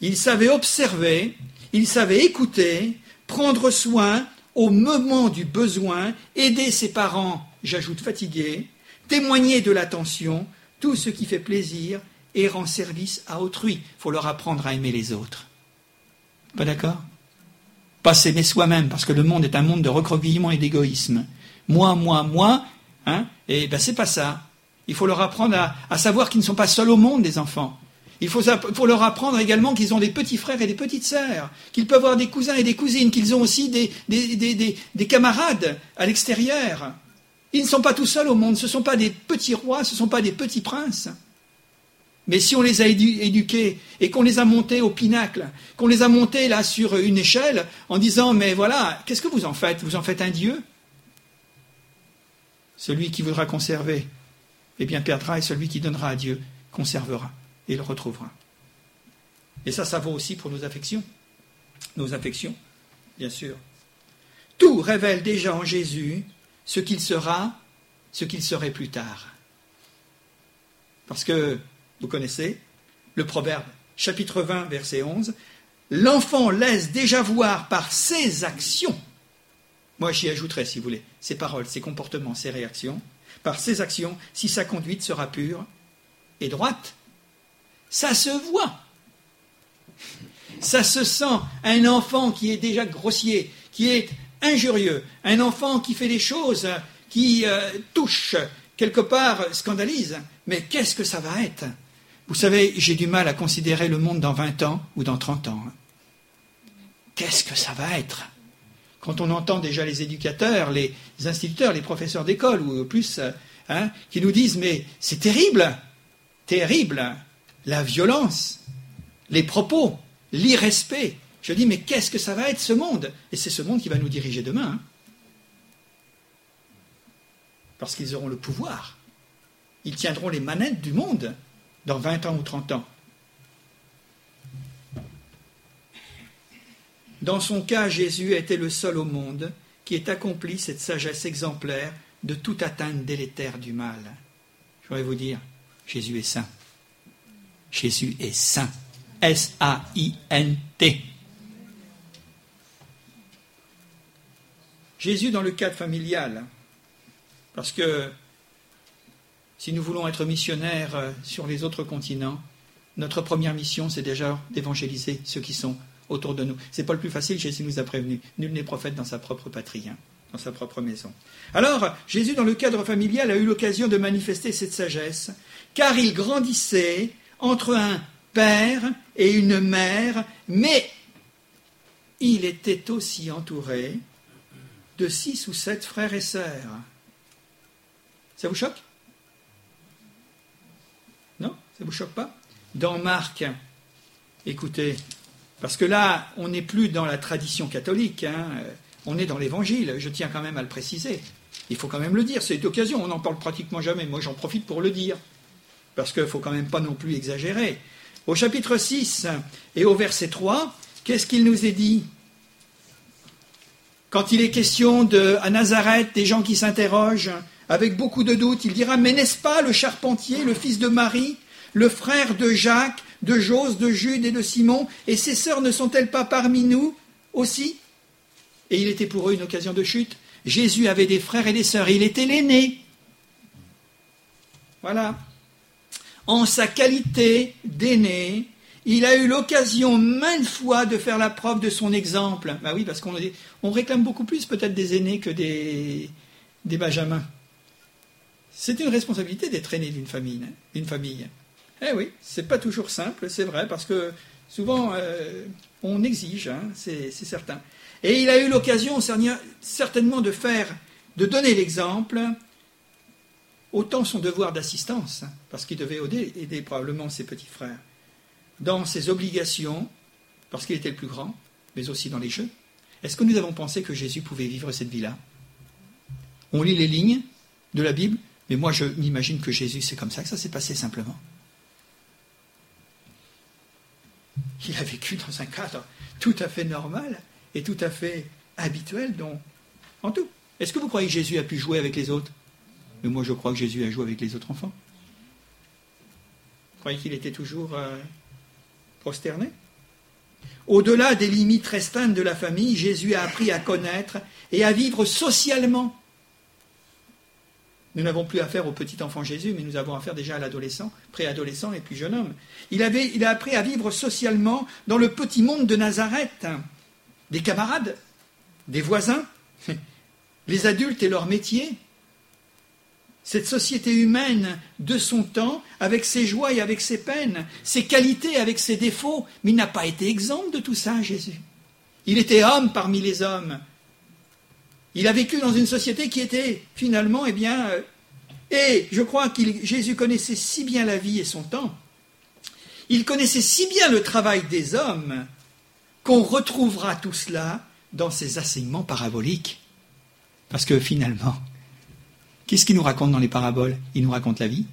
Il savait observer, il savait écouter, prendre soin au moment du besoin, aider ses parents, j'ajoute fatigués, témoigner de l'attention, tout ce qui fait plaisir et rend service à autrui. Il faut leur apprendre à aimer les autres. Pas d'accord? Pas s'aimer soi-même, parce que le monde est un monde de recroquevillement et d'égoïsme. Moi, moi, moi, hein, et ben c'est pas ça. Il faut leur apprendre à, à savoir qu'ils ne sont pas seuls au monde, des enfants. Il faut, leur apprendre également qu'ils ont des petits frères et des petites sœurs, qu'ils peuvent avoir des cousins et des cousines, qu'ils ont aussi des, des, camarades à l'extérieur. Ils ne sont pas tout seuls au monde, ce ne sont pas des petits rois, ce ne sont pas des petits princes. Mais si on les a éduqués et qu'on les a montés au pinacle, qu'on les a montés là sur une échelle en disant mais voilà, qu'est-ce que vous en faites? Vous en faites un Dieu? Celui qui voudra conserver, eh bien perdra, et celui qui donnera à Dieu conservera et le retrouvera. Et ça, ça vaut aussi pour nos affections. Nos affections, bien sûr. Tout révèle déjà en Jésus ce qu'il sera, ce qu'il serait plus tard. Parce que, vous connaissez, le proverbe, chapitre 20, verset 11, l'enfant laisse déjà voir par ses actions, moi j'y ajouterai si vous voulez, ses paroles, ses comportements, ses réactions, par ses actions, si sa conduite sera pure et droite, ça se voit. Ça se sent. Un enfant qui est déjà grossier, qui est injurieux, un enfant qui fait des choses qui euh, touchent, quelque part scandalisent. Mais qu'est-ce que ça va être? Vous savez, j'ai du mal à considérer le monde dans 20 ans ou dans 30 ans. Qu'est-ce que ça va être? Quand on entend déjà les éducateurs, les instituteurs, les professeurs d'école, ou plus, euh, hein, qui nous disent Mais c'est terrible, terrible la violence, les propos, l'irrespect. Je dis, mais qu'est-ce que ça va être ce monde? Et c'est ce monde qui va nous diriger demain. Hein. Parce qu'ils auront le pouvoir. Ils tiendront les manettes du monde dans 20 ans ou 30 ans. Dans son cas, Jésus était le seul au monde qui ait accompli cette sagesse exemplaire de toute atteinte délétère du mal. Je voudrais vous dire, Jésus est saint. Jésus est saint. S-A-I-N-T. Jésus dans le cadre familial, parce que si nous voulons être missionnaires euh, sur les autres continents, notre première mission, c'est déjà d'évangéliser ceux qui sont autour de nous. C'est pas le plus facile, Jésus nous a prévenu. Nul n'est prophète dans sa propre patrie, hein, dans sa propre maison. Alors, Jésus, dans le cadre familial, a eu l'occasion de manifester cette sagesse, car il grandissait entre un père et une mère, mais il était aussi entouré de six ou sept frères et sœurs. Ça vous choque? Ça vous choque pas Dans Marc, écoutez, parce que là, on n'est plus dans la tradition catholique, hein, on est dans l'évangile, je tiens quand même à le préciser. Il faut quand même le dire, c'est une occasion, on n'en parle pratiquement jamais, moi j'en profite pour le dire, parce qu'il ne faut quand même pas non plus exagérer. Au chapitre 6 et au verset 3, qu'est-ce qu'il nous est dit Quand il est question de, à Nazareth, des gens qui s'interrogent avec beaucoup de doutes, il dira Mais n'est-ce pas le charpentier, le fils de Marie, le frère de Jacques, de Jose, de Jude et de Simon, et ses sœurs ne sont-elles pas parmi nous aussi? Et il était pour eux une occasion de chute. Jésus avait des frères et des sœurs, il était l'aîné. Voilà en sa qualité d'aîné, il a eu l'occasion maintes fois de faire la preuve de son exemple. Bah oui, parce qu'on on réclame beaucoup plus peut-être des aînés que des, des benjamins. C'est une responsabilité d'être aîné d'une famille, d'une famille. Eh oui, c'est pas toujours simple, c'est vrai, parce que souvent euh, on exige, hein, c'est certain. Et il a eu l'occasion certainement de faire, de donner l'exemple autant son devoir d'assistance, parce qu'il devait aider, probablement ses petits frères, dans ses obligations, parce qu'il était le plus grand, mais aussi dans les jeux. Est-ce que nous avons pensé que Jésus pouvait vivre cette vie-là? On lit les lignes de la Bible, mais moi je m'imagine que Jésus, c'est comme ça que ça s'est passé simplement. Il a vécu dans un cadre tout à fait normal et tout à fait habituel dont, en tout. Est-ce que vous croyez que Jésus a pu jouer avec les autres? Mais moi, je crois que Jésus a joué avec les autres enfants. Vous croyez qu'il était toujours euh, prosterné? Au-delà des limites restreintes de la famille, Jésus a appris à connaître et à vivre socialement. Nous n'avons plus affaire au petit enfant Jésus, mais nous avons affaire déjà à l'adolescent, préadolescent et puis jeune homme. Il, avait, a appris à vivre socialement dans le petit monde de Nazareth. Des camarades, des voisins, les adultes et leur métier, cette société humaine de son temps, avec ses joies et avec ses peines, ses qualités avec ses défauts, mais il n'a pas été exempt de tout ça, Jésus. Il était homme parmi les hommes. Il a vécu dans une société qui était finalement, eh bien, euh, et je crois que Jésus connaissait si bien la vie et son temps, il connaissait si bien le travail des hommes, qu'on retrouvera tout cela dans ses enseignements paraboliques. Parce que finalement, Qu'est-ce qu'il nous raconte dans les paraboles? Il nous raconte la vie.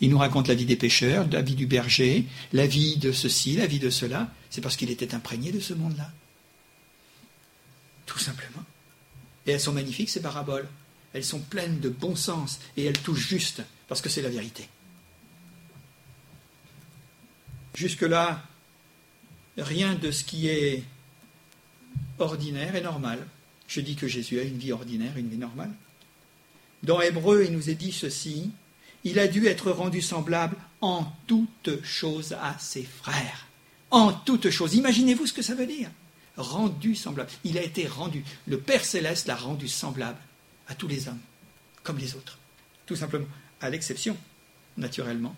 Il nous raconte la vie des pêcheurs, la vie du berger, la vie de ceci, la vie de cela. C'est parce qu'il était imprégné de ce monde-là. Tout simplement. Et elles sont magnifiques, ces paraboles. Elles sont pleines de bon sens et elles touchent juste, parce que c'est la vérité. Jusque-là, rien de ce qui est ordinaire est normal. Je dis que Jésus a une vie ordinaire, une vie normale. Dans Hébreu, il nous est dit ceci, il a dû être rendu semblable en toutes choses à ses frères. En toutes choses. Imaginez-vous ce que ça veut dire. Rendu semblable. Il a été rendu. Le Père céleste l'a rendu semblable à tous les hommes, comme les autres. Tout simplement. À l'exception, naturellement,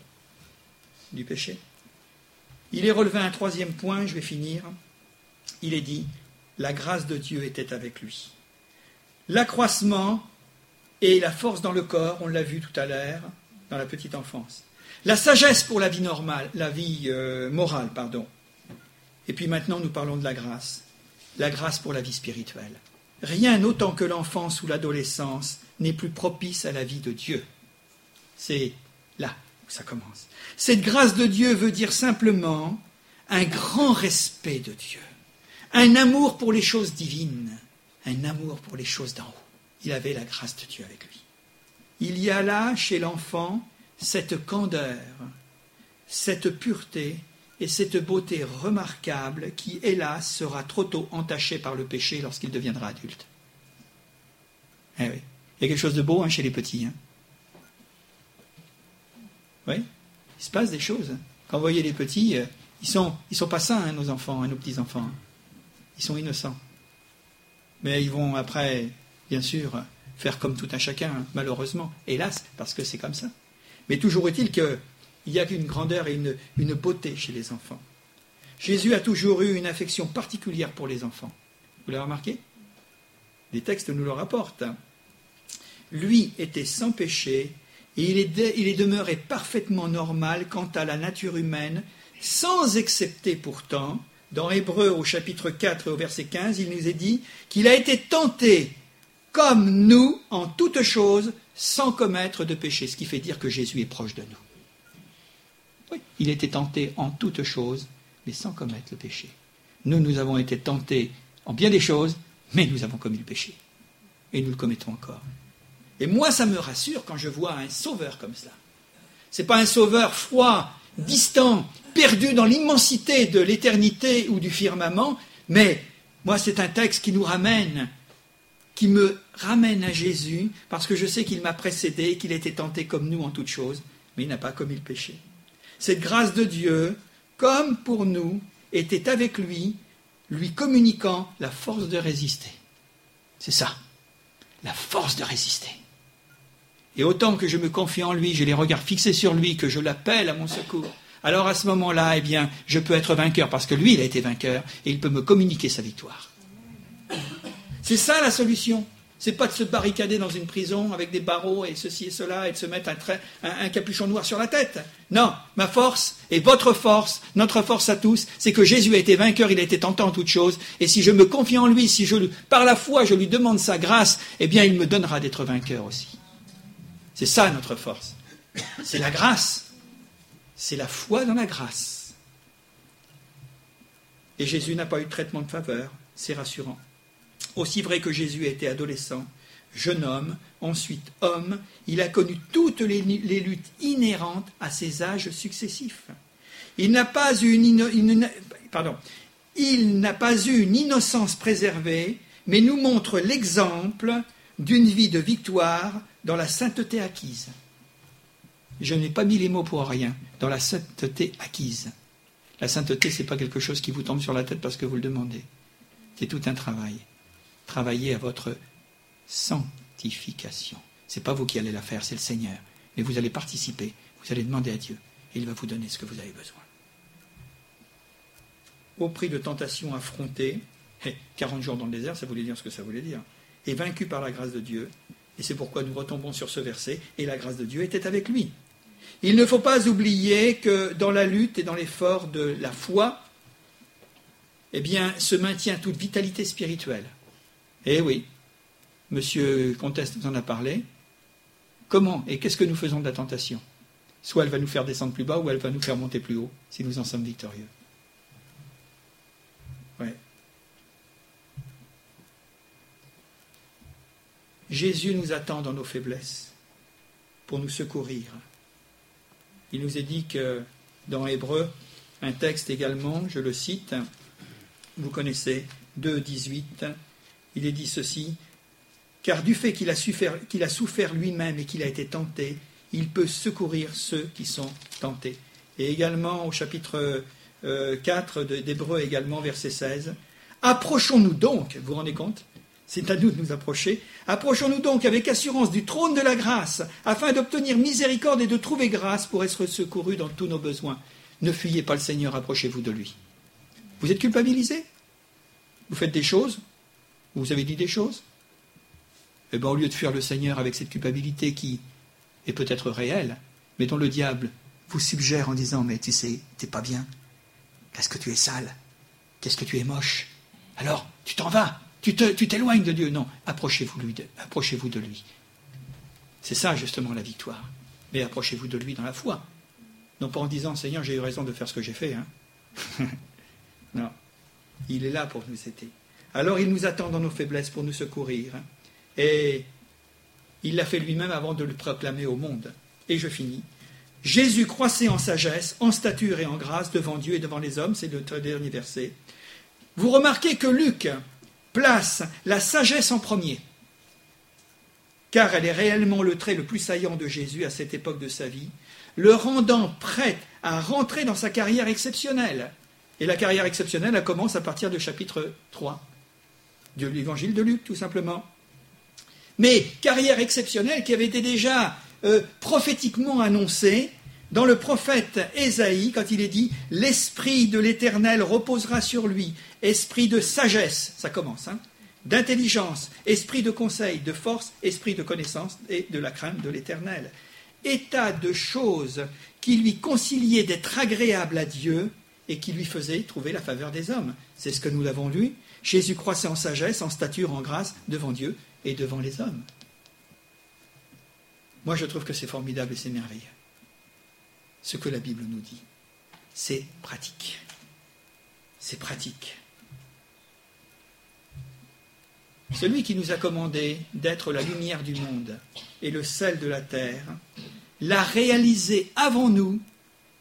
du péché. Il est relevé un troisième point, je vais finir. Il est dit, la grâce de Dieu était avec lui. L'accroissement et la force dans le corps, on l'a vu tout à l'heure, dans la petite enfance. La sagesse pour la vie normale, la vie euh, morale, pardon. Et puis maintenant, nous parlons de la grâce. La grâce pour la vie spirituelle. Rien autant que l'enfance ou l'adolescence n'est plus propice à la vie de Dieu. C'est là où ça commence. Cette grâce de Dieu veut dire simplement un grand respect de Dieu, un amour pour les choses divines, un amour pour les choses d'en haut il avait la grâce de Dieu avec lui. Il y a là, chez l'enfant, cette candeur, cette pureté et cette beauté remarquable qui, hélas, sera trop tôt entachée par le péché lorsqu'il deviendra adulte. Eh. Il y a quelque chose de beau hein, chez les petits. Hein. Oui, il se passe des choses. Quand vous voyez les petits, euh, ils sont, ils sont pas sains, hein, nos enfants, hein, nos petits-enfants. Ils sont innocents. Mais ils vont après, bien sûr, faire comme tout un chacun, hein, malheureusement. Hélas, parce que c'est comme ça. Mais toujours est-il qu'il y a une grandeur et une, beauté chez les enfants. Jésus a toujours eu une affection particulière pour les enfants. Vous l'avez remarqué? Les textes nous le rapportent. Lui était sans péché et il est, il est demeuré parfaitement normal quant à la nature humaine, sans excepter pourtant, dans Hébreu au chapitre 4 et au verset 15, il nous est dit qu'il a été tenté comme nous en toutes choses sans commettre de péché, ce qui fait dire que Jésus est proche de nous. Il était tenté en toutes choses, mais sans commettre le péché. Nous, nous avons été tentés en bien des choses, mais nous avons commis le péché. Et nous le commettons encore. Et moi, ça me rassure quand je vois un sauveur comme cela. Ce n'est pas un sauveur froid, distant, perdu dans l'immensité de l'éternité ou du firmament, mais moi, c'est un texte qui nous ramène, qui me ramène à Jésus, parce que je sais qu'il m'a précédé, qu'il était tenté comme nous en toutes choses, mais il n'a pas commis le péché. Cette grâce de Dieu, comme pour nous, était avec lui, lui communiquant la force de résister. C'est ça, la force de résister. Et autant que je me confie en lui, j'ai les regards fixés sur lui, que je l'appelle à mon secours, alors à ce moment-là, eh bien, je peux être vainqueur parce que lui, il a été vainqueur et il peut me communiquer sa victoire. C'est ça la solution. C'est pas de se barricader dans une prison avec des barreaux et ceci et cela et de se mettre un, un, capuchon noir sur la tête. Non, ma force et votre force, notre force à tous, c'est que Jésus a été vainqueur, il a été tentant en toutes choses. Et si je me confie en lui, si je, par la foi je lui demande sa grâce, eh bien il me donnera d'être vainqueur aussi. C'est ça notre force. C'est la grâce. C'est la foi dans la grâce. Et Jésus n'a pas eu de traitement de faveur. C'est rassurant. Aussi vrai que Jésus été adolescent, jeune homme, ensuite homme, il a connu toutes les, luttes inhérentes à ses âges successifs. Il n'a pas eu une, il n'a pas eu une innocence préservée, mais nous montre l'exemple d'une vie de victoire dans la sainteté acquise. Je n'ai pas mis les mots pour rien, dans la sainteté acquise. La sainteté, ce n'est pas quelque chose qui vous tombe sur la tête parce que vous le demandez. C'est tout un travail. Travaillez à votre sanctification. Ce n'est pas vous qui allez la faire, c'est le Seigneur. Mais vous allez participer, vous allez demander à Dieu, et il va vous donner ce que vous avez besoin. Au prix de tentations affrontées, 40 jours dans le désert, ça voulait dire ce que ça voulait dire, et vaincu par la grâce de Dieu, et c'est pourquoi nous retombons sur ce verset, et la grâce de Dieu était avec lui. Il ne faut pas oublier que dans la lutte et dans l'effort de la foi, eh bien, se maintient toute vitalité spirituelle. Eh oui, Monsieur Conteste nous en a parlé. Comment et qu'est-ce que nous faisons de la tentation? Soit elle va nous faire descendre plus bas, ou elle va nous faire monter plus haut, si nous en sommes victorieux. Jésus nous attend dans nos faiblesses pour nous secourir. Il nous est dit que dans Hébreu, un texte également, je le cite, vous connaissez, 2, 18, il est dit ceci, car du fait qu'il a, souffert lui-même et qu'il a été tenté, il peut secourir ceux qui sont tentés. Et également au chapitre 4 euh, d'Hébreu, également verset 16, approchons-nous donc, vous vous rendez compte? C'est à nous de nous approcher. Approchons-nous donc avec assurance du trône de la grâce, afin d'obtenir miséricorde et de trouver grâce pour être secourus dans tous nos besoins. Ne fuyez pas le Seigneur, approchez-vous de lui. Vous êtes culpabilisé Vous faites des choses Vous avez dit des choses Eh bien, au lieu de fuir le Seigneur avec cette culpabilité qui est peut-être réelle, mais dont le diable vous suggère en disant Mais tu sais, t'es pas bien. Qu'est-ce que tu es sale Qu'est-ce que tu es moche Alors, tu t'en vas tu t'éloignes de Dieu. Non, approchez-vous approchez de lui. C'est ça justement la victoire. Mais approchez-vous de lui dans la foi. Non pas en disant Seigneur, j'ai eu raison de faire ce que j'ai fait. Hein. non. Il est là pour nous aider. Alors il nous attend dans nos faiblesses pour nous secourir. Et il l'a fait lui-même avant de le proclamer au monde. Et je finis. Jésus croissait en sagesse, en stature et en grâce devant Dieu et devant les hommes, c'est le dernier verset. Vous remarquez que Luc, place la sagesse en premier, car elle est réellement le trait le plus saillant de Jésus à cette époque de sa vie. le rendant prêt à rentrer dans sa carrière exceptionnelle. Et la carrière exceptionnelle, elle commence à partir du chapitre 3 de l'évangile de Luc, tout simplement. Mais carrière exceptionnelle qui avait été déjà euh, prophétiquement annoncée dans le prophète Ésaïe, quand il est dit L'Esprit de l'Éternel reposera sur lui, esprit de sagesse, ça commence, hein, d'intelligence, esprit de conseil, de force, esprit de connaissance et de la crainte de l'Éternel. État de choses qui lui conciliait d'être agréable à Dieu et qui lui faisait trouver la faveur des hommes. C'est ce que nous l'avons lu. Jésus croissait en sagesse, en stature, en grâce devant Dieu et devant les hommes. Moi, je trouve que c'est formidable et c'est merveilleux. Ce que la Bible nous dit, c'est pratique. C'est pratique. Celui qui nous a commandé d'être la lumière du monde et le sel de la terre, l'a réalisé avant nous,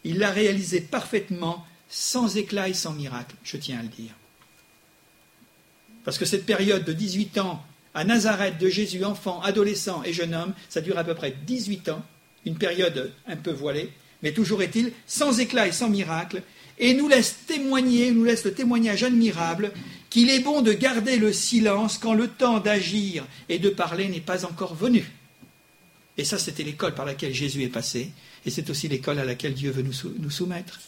il l'a réalisé parfaitement, sans éclat et sans miracle, je tiens à le dire. Parce que cette période de 18 ans à Nazareth de Jésus, enfant, adolescent et jeune homme, ça dure à peu près 18 ans, une période un peu voilée, mais toujours est-il sans éclat et sans miracle, et nous laisse témoigner, nous laisse le témoignage admirable qu'il est bon de garder le silence quand le temps d'agir et de parler n'est pas encore venu. Et ça, c'était l'école par laquelle Jésus est passé, et c'est aussi l'école à laquelle Dieu veut nous, soumettre.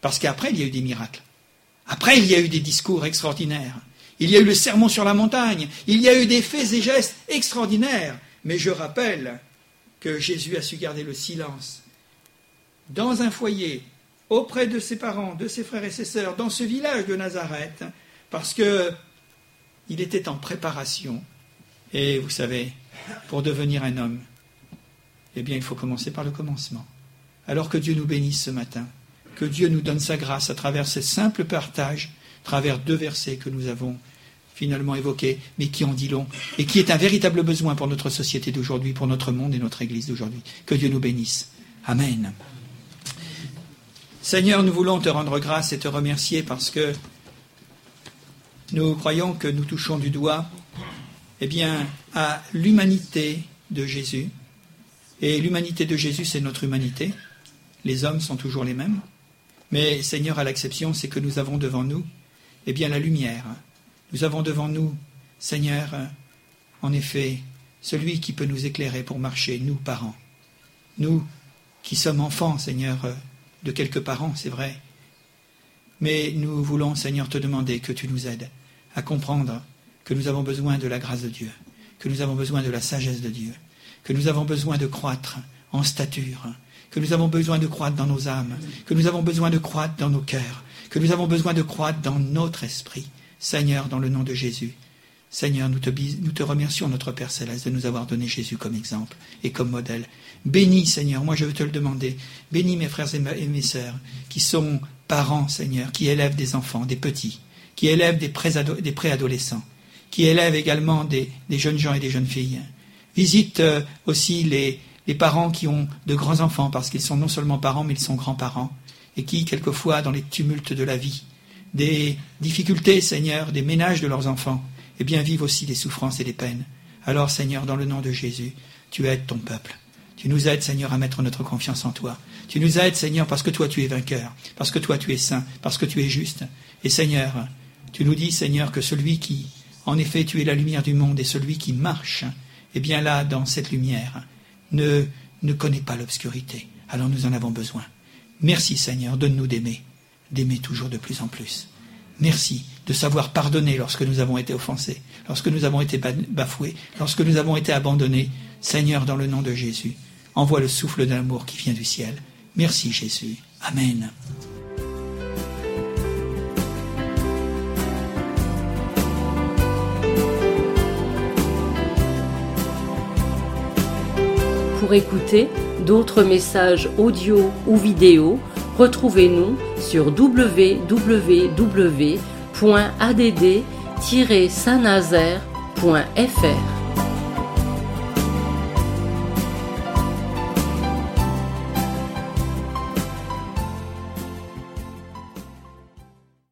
Parce qu'après, il y a eu des miracles. Après, il y a eu des discours extraordinaires. Il y a eu le sermon sur la montagne. Il y a eu des faits et gestes extraordinaires. Mais je rappelle que Jésus a su garder le silence. Dans un foyer, auprès de ses parents, de ses frères et ses sœurs, dans ce village de Nazareth, parce que il était en préparation. Et vous savez, pour devenir un homme, eh bien, il faut commencer par le commencement. Alors que Dieu nous bénisse ce matin, que Dieu nous donne sa grâce à travers ces simples partages, à travers deux versets que nous avons finalement évoqués, mais qui en dit long, et qui est un véritable besoin pour notre société d'aujourd'hui, pour notre monde et notre Église d'aujourd'hui. Que Dieu nous bénisse. Amen. Seigneur, nous voulons te rendre grâce et te remercier parce que nous croyons que nous touchons du doigt eh bien, à l'humanité de Jésus. Et l'humanité de Jésus, c'est notre humanité. Les hommes sont toujours les mêmes. Mais Seigneur, à l'exception, c'est que nous avons devant nous eh bien, la lumière. Nous avons devant nous, Seigneur, en effet, celui qui peut nous éclairer pour marcher, nous, parents. Nous qui sommes enfants, Seigneur, de quelques parents, c'est vrai. Mais nous voulons, Seigneur, te demander que tu nous aides à comprendre que nous avons besoin de la grâce de Dieu, que nous avons besoin de la sagesse de Dieu, que nous avons besoin de croître en stature, que nous avons besoin de croître dans nos âmes, que nous avons besoin de croître dans nos cœurs, que nous avons besoin de croître dans notre esprit. Seigneur, dans le nom de Jésus, Seigneur, nous te, nous te, remercions, notre Père Céleste, de nous avoir donné Jésus comme exemple et comme modèle. Bénis, Seigneur, moi je veux te le demander, bénis mes frères et mes sœurs qui sont parents, Seigneur, qui élèvent des enfants, des petits, qui élèvent des préadolescents, qui élèvent également des, jeunes gens et des jeunes filles. Visite euh, aussi les, les parents qui ont de grands enfants, parce qu'ils sont non seulement parents, mais ils sont grands-parents, et qui, quelquefois, dans les tumultes de la vie, des difficultés, Seigneur, des ménages de leurs enfants, eh bien vivent aussi des souffrances et des peines. Alors, Seigneur, dans le nom de Jésus, tu aides ton peuple. Tu nous aides, Seigneur, à mettre notre confiance en toi. Tu nous aides, Seigneur, parce que toi tu es vainqueur, parce que toi tu es saint, parce que tu es juste. Et Seigneur, tu nous dis, Seigneur, que celui qui, en effet, tu es la lumière du monde et celui qui marche, eh bien là, dans cette lumière, ne, ne connaît pas l'obscurité. Alors nous en avons besoin. Merci, Seigneur, donne-nous d'aimer, d'aimer toujours de plus en plus. Merci de savoir pardonner lorsque nous avons été offensés, lorsque nous avons été bafoués, lorsque nous avons été abandonnés. Seigneur, dans le nom de Jésus, envoie le souffle d'amour qui vient du ciel. Merci Jésus. Amen. Pour écouter d'autres messages audio ou vidéo, retrouvez-nous sur www.add-saint-nazaire.fr.